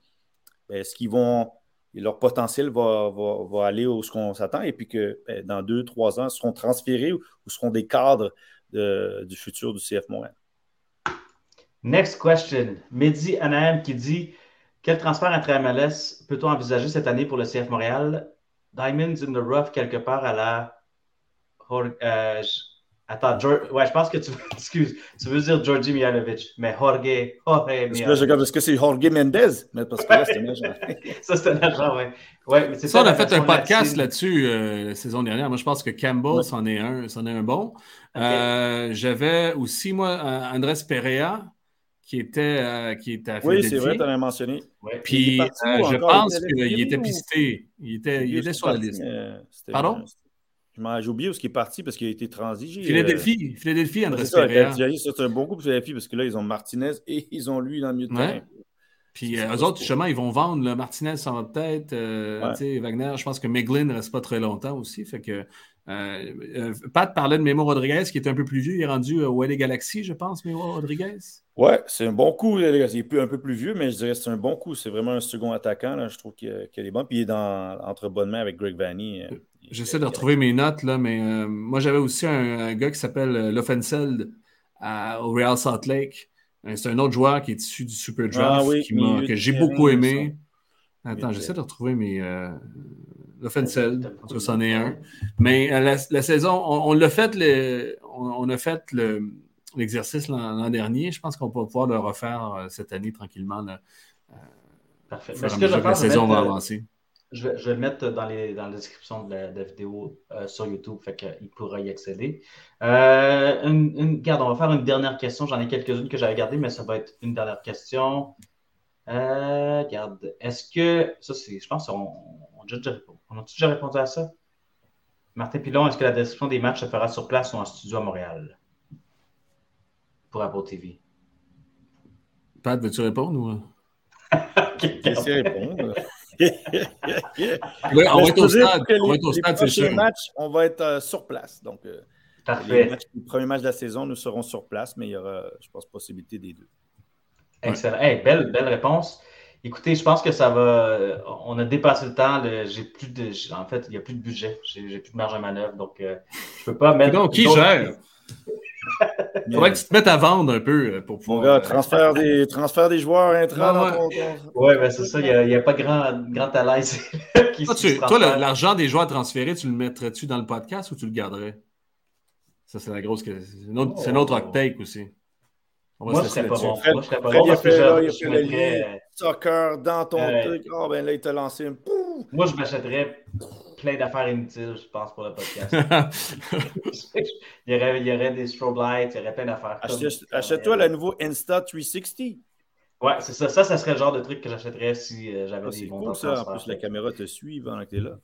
Speaker 1: ben, est-ce qu'ils vont leur potentiel va, aller où ce qu'on s'attend et puis que ben, dans deux, trois ans, seront transférés ou, seront des cadres du futur du CF Montréal.
Speaker 4: Next question. Mehdi Anahem qui dit Quel transfert entre MLS peut-on envisager cette année pour le CF Montréal? Diamonds in the rough quelque part à la. Euh, Attends, ouais, je pense que tu, excuse, tu veux dire Georgi Mijalovic, mais Jorge, Jorge
Speaker 1: Est-ce que c'est Jorge Mendez? Mais parce que là, c'est un agent.
Speaker 4: ça, c'est un agent, oui. Ouais,
Speaker 2: ça, ça, on a fait un podcast là-dessus euh, la saison dernière. Moi, je pense que Campbell, c'en est un, c'en est un bon. Euh, j'avais aussi, moi, Andrés Perea, qui était, euh, qui était à
Speaker 1: Oui, c'est vrai, tu en as mentionné.
Speaker 2: Puis, je pense qu'il était pisté. Il était, il était sur la liste. Pardon?
Speaker 1: J'ai oublié où est-ce qu'il est parti parce qu'il a été transigé.
Speaker 2: Philadelphie, euh... Philadelphie, André
Speaker 1: C'est un bon coup pour Philadelphie parce que là, ils ont Martinez et ils ont lui dans le milieu de terrain.
Speaker 2: Puis eux autres, justement, ils vont vendre. Martinez sans tête. Wagner, je pense que Meglin ne reste pas très longtemps aussi. Fait que euh, euh, Pat parlait de Memo Rodriguez, qui est un peu plus vieux. Il est rendu au LA Galaxy, je pense, Memo Rodriguez.
Speaker 1: Ouais, c'est un bon coup. Il est un peu plus vieux, mais je dirais que c'est un bon coup. C'est vraiment un second attaquant. Là. Je trouve qu'il est bon. Puis il est dans, entre bonnes mains avec Greg Vanny. Euh,
Speaker 2: J'essaie de retrouver mes notes, là, mais moi, j'avais aussi un, gars qui s'appelle Loffenseld au Real Salt Lake. C'est un autre joueur qui est issu du Super Draft ah que j'ai beaucoup aimé. Attends, j'essaie de retrouver mes. L'offensive, ça, c'en est un. Mais euh, la, saison, on, l'a fait, le, on, a fait l'exercice l'an dernier. Je pense qu'on va pouvoir le refaire euh, cette année tranquillement. Là,
Speaker 4: euh, Parfait. ce que je la saison va avancer. Je vais, je vais, le mettre dans, les, dans la description de la, vidéo sur YouTube, fait qu'il pourra y accéder. une, une, regarde, on va faire une dernière question. J'en ai quelques-unes que j'avais gardées, mais ça va être une dernière question. Euh, regarde, est-ce que. Ça, c'est. Je pense qu'on on, déjà, on a déjà répondu à ça? Martin Pilon, est-ce que la description des matchs se fera sur place ou en studio à Montréal? Pour Apple TV.
Speaker 2: Pat, veux-tu répondre ou?
Speaker 1: Qu'est-ce répondre?
Speaker 2: oui, on va être au stade. On va être au stade, c'est sûr.
Speaker 1: Match, on va être euh, sur place. Donc, euh,
Speaker 4: Parfait.
Speaker 1: Les, les, premiers matchs de la saison, nous serons sur place, mais il y aura, je pense, possibilité des deux.
Speaker 4: Excellent. belle, belle réponse. Écoutez, je pense que ça va. On a dépassé le temps. J'ai plus de. En fait, il n'y a plus de budget. J'ai plus de marge à manœuvre. Donc, euh, je ne peux pas mettre.
Speaker 2: Donc, qui gère? Il faudrait que tu te mettes à vendre un peu euh, pour pouvoir.
Speaker 1: Mon transfert des, transfert des joueurs intrants.
Speaker 4: Oui, ben c'est ça. Il n'y a, pas grand, grand à l'aise.
Speaker 2: toi, l'argent des joueurs transférés, tu le mettrais-tu dans le podcast ou tu le garderais? Ça, c'est la grosse. C'est notre oh. take aussi.
Speaker 4: Moi, je serais pas bon.
Speaker 1: Moi, je serais pas bon parce que je, je mettrais... soccer dans ton truc. Oh, ben là, il t'a lancé un
Speaker 4: Moi, je m'achèterais plein d'affaires inutiles, je pense, pour le podcast. il, y aurait, il y aurait des strobe lights, il y aurait plein d'affaires.
Speaker 1: Achète-toi le nouveau Insta 360.
Speaker 4: Ouais, c'est ça. Ça, ça serait le genre de truc que j'achèterais si euh, j'avais ah, des
Speaker 1: bons cool, ça. En plus, la caméra te suit pendant que tu es là.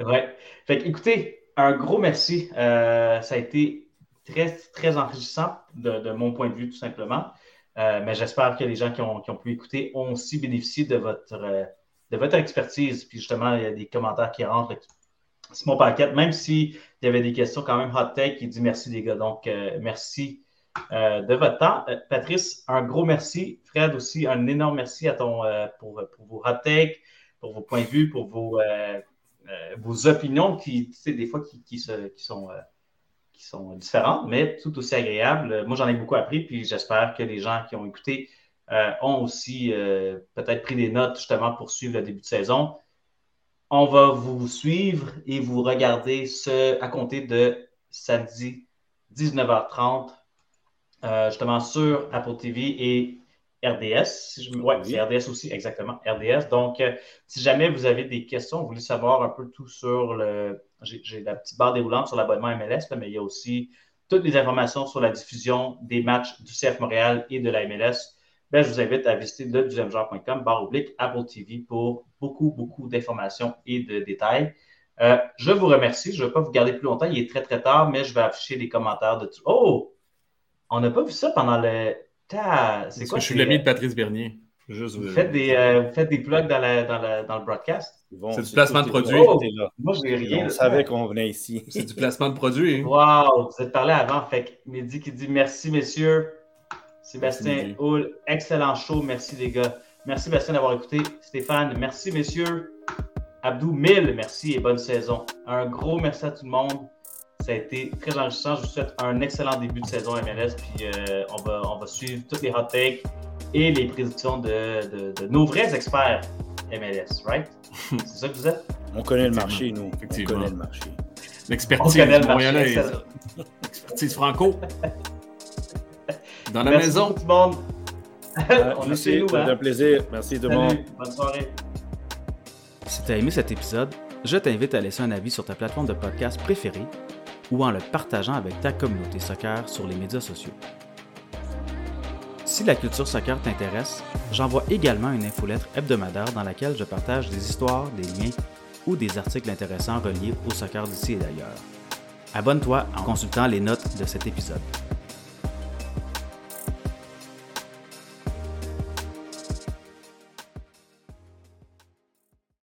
Speaker 4: Ouais. Fait que, écoutez, un gros merci. Euh, ça a été très, très enrichissant de, mon point de vue, tout simplement. Euh, mais j'espère que les gens qui ont, pu écouter ont aussi bénéficié de votre, euh, de votre expertise. Puis justement, il y a des commentaires qui rentrent. Simon Paquette, même s'il y avait des questions quand même hot take, il dit merci les gars. Donc, euh, merci de votre temps. Patrice, un gros merci. Fred aussi, un énorme merci à ton, pour, pour, vos hot takes, pour vos points de vue, pour vos, vos opinions qui, tu sais, des fois, qui, qui sont qui sont différentes, mais tout aussi agréables. Moi, j'en ai beaucoup appris, puis j'espère que les gens qui ont écouté euh, ont aussi euh, peut-être pris des notes justement pour suivre le début de saison. On va vous suivre et vous regarder ce à compter de samedi 19h30, euh, justement sur Apple TV et RDS. Oui, c'est RDS aussi, exactement, RDS. Donc, si jamais vous avez des questions, vous voulez savoir un peu tout sur le, j'ai la petite barre déroulante sur l'abonnement MLS, mais il y a aussi toutes les informations sur la diffusion des matchs du CF Montréal et de la MLS. Ben, je vous invite à visiter le deuxièmejoueur.com, barre oblique, Apple TV pour beaucoup, beaucoup d'informations et de détails. Euh, je vous remercie. Je ne vais pas vous garder plus longtemps. Il est très, très tard, mais je vais afficher les commentaires de tout. Oh! On n'a pas vu ça pendant le.
Speaker 2: C'est quoi? Je suis l'ami de Patrice Bernier.
Speaker 4: vous, faites des, euh, vous faites des plugs dans, dans le broadcast?
Speaker 2: c'est du placement de produit.
Speaker 4: Oh, moi, j'ai rien.
Speaker 1: On savait qu'on venait ici.
Speaker 2: C'est du placement de produit.
Speaker 4: Wow, vous êtes parlé avant. Fait que Mehdi qui dit merci, messieurs. Sébastien Houle, excellent show. Merci, les gars. Merci, Bastien, d'avoir écouté. Stéphane, merci, messieurs. Abdou, mille merci et bonne saison. Un gros merci à tout le monde. Ça a été très enrichissant. Je vous souhaite un excellent début de saison MLS. Puis euh, on, va, on va suivre toutes les hot takes et les prédictions de, de nos vrais experts MLS, right? C'est ça que vous êtes?
Speaker 1: On connaît le marché, nous. Effectivement. On connaît le marché.
Speaker 2: L'expertise montréalaise. L'expertise franco. Dans la
Speaker 4: Merci
Speaker 2: maison.
Speaker 4: tout le monde.
Speaker 1: On est nous. Hein? un plaisir. Merci tout le monde.
Speaker 4: Bonne soirée.
Speaker 3: Si tu as aimé cet épisode, je t'invite à laisser un avis sur ta plateforme de podcast préférée ou en le partageant avec ta communauté soccer sur les médias sociaux. Si la culture soccer t'intéresse, j'envoie également une infolettre hebdomadaire dans laquelle je partage des histoires, des liens ou des articles intéressants reliés au soccer d'ici et d'ailleurs. Abonne-toi en consultant les notes de cet épisode.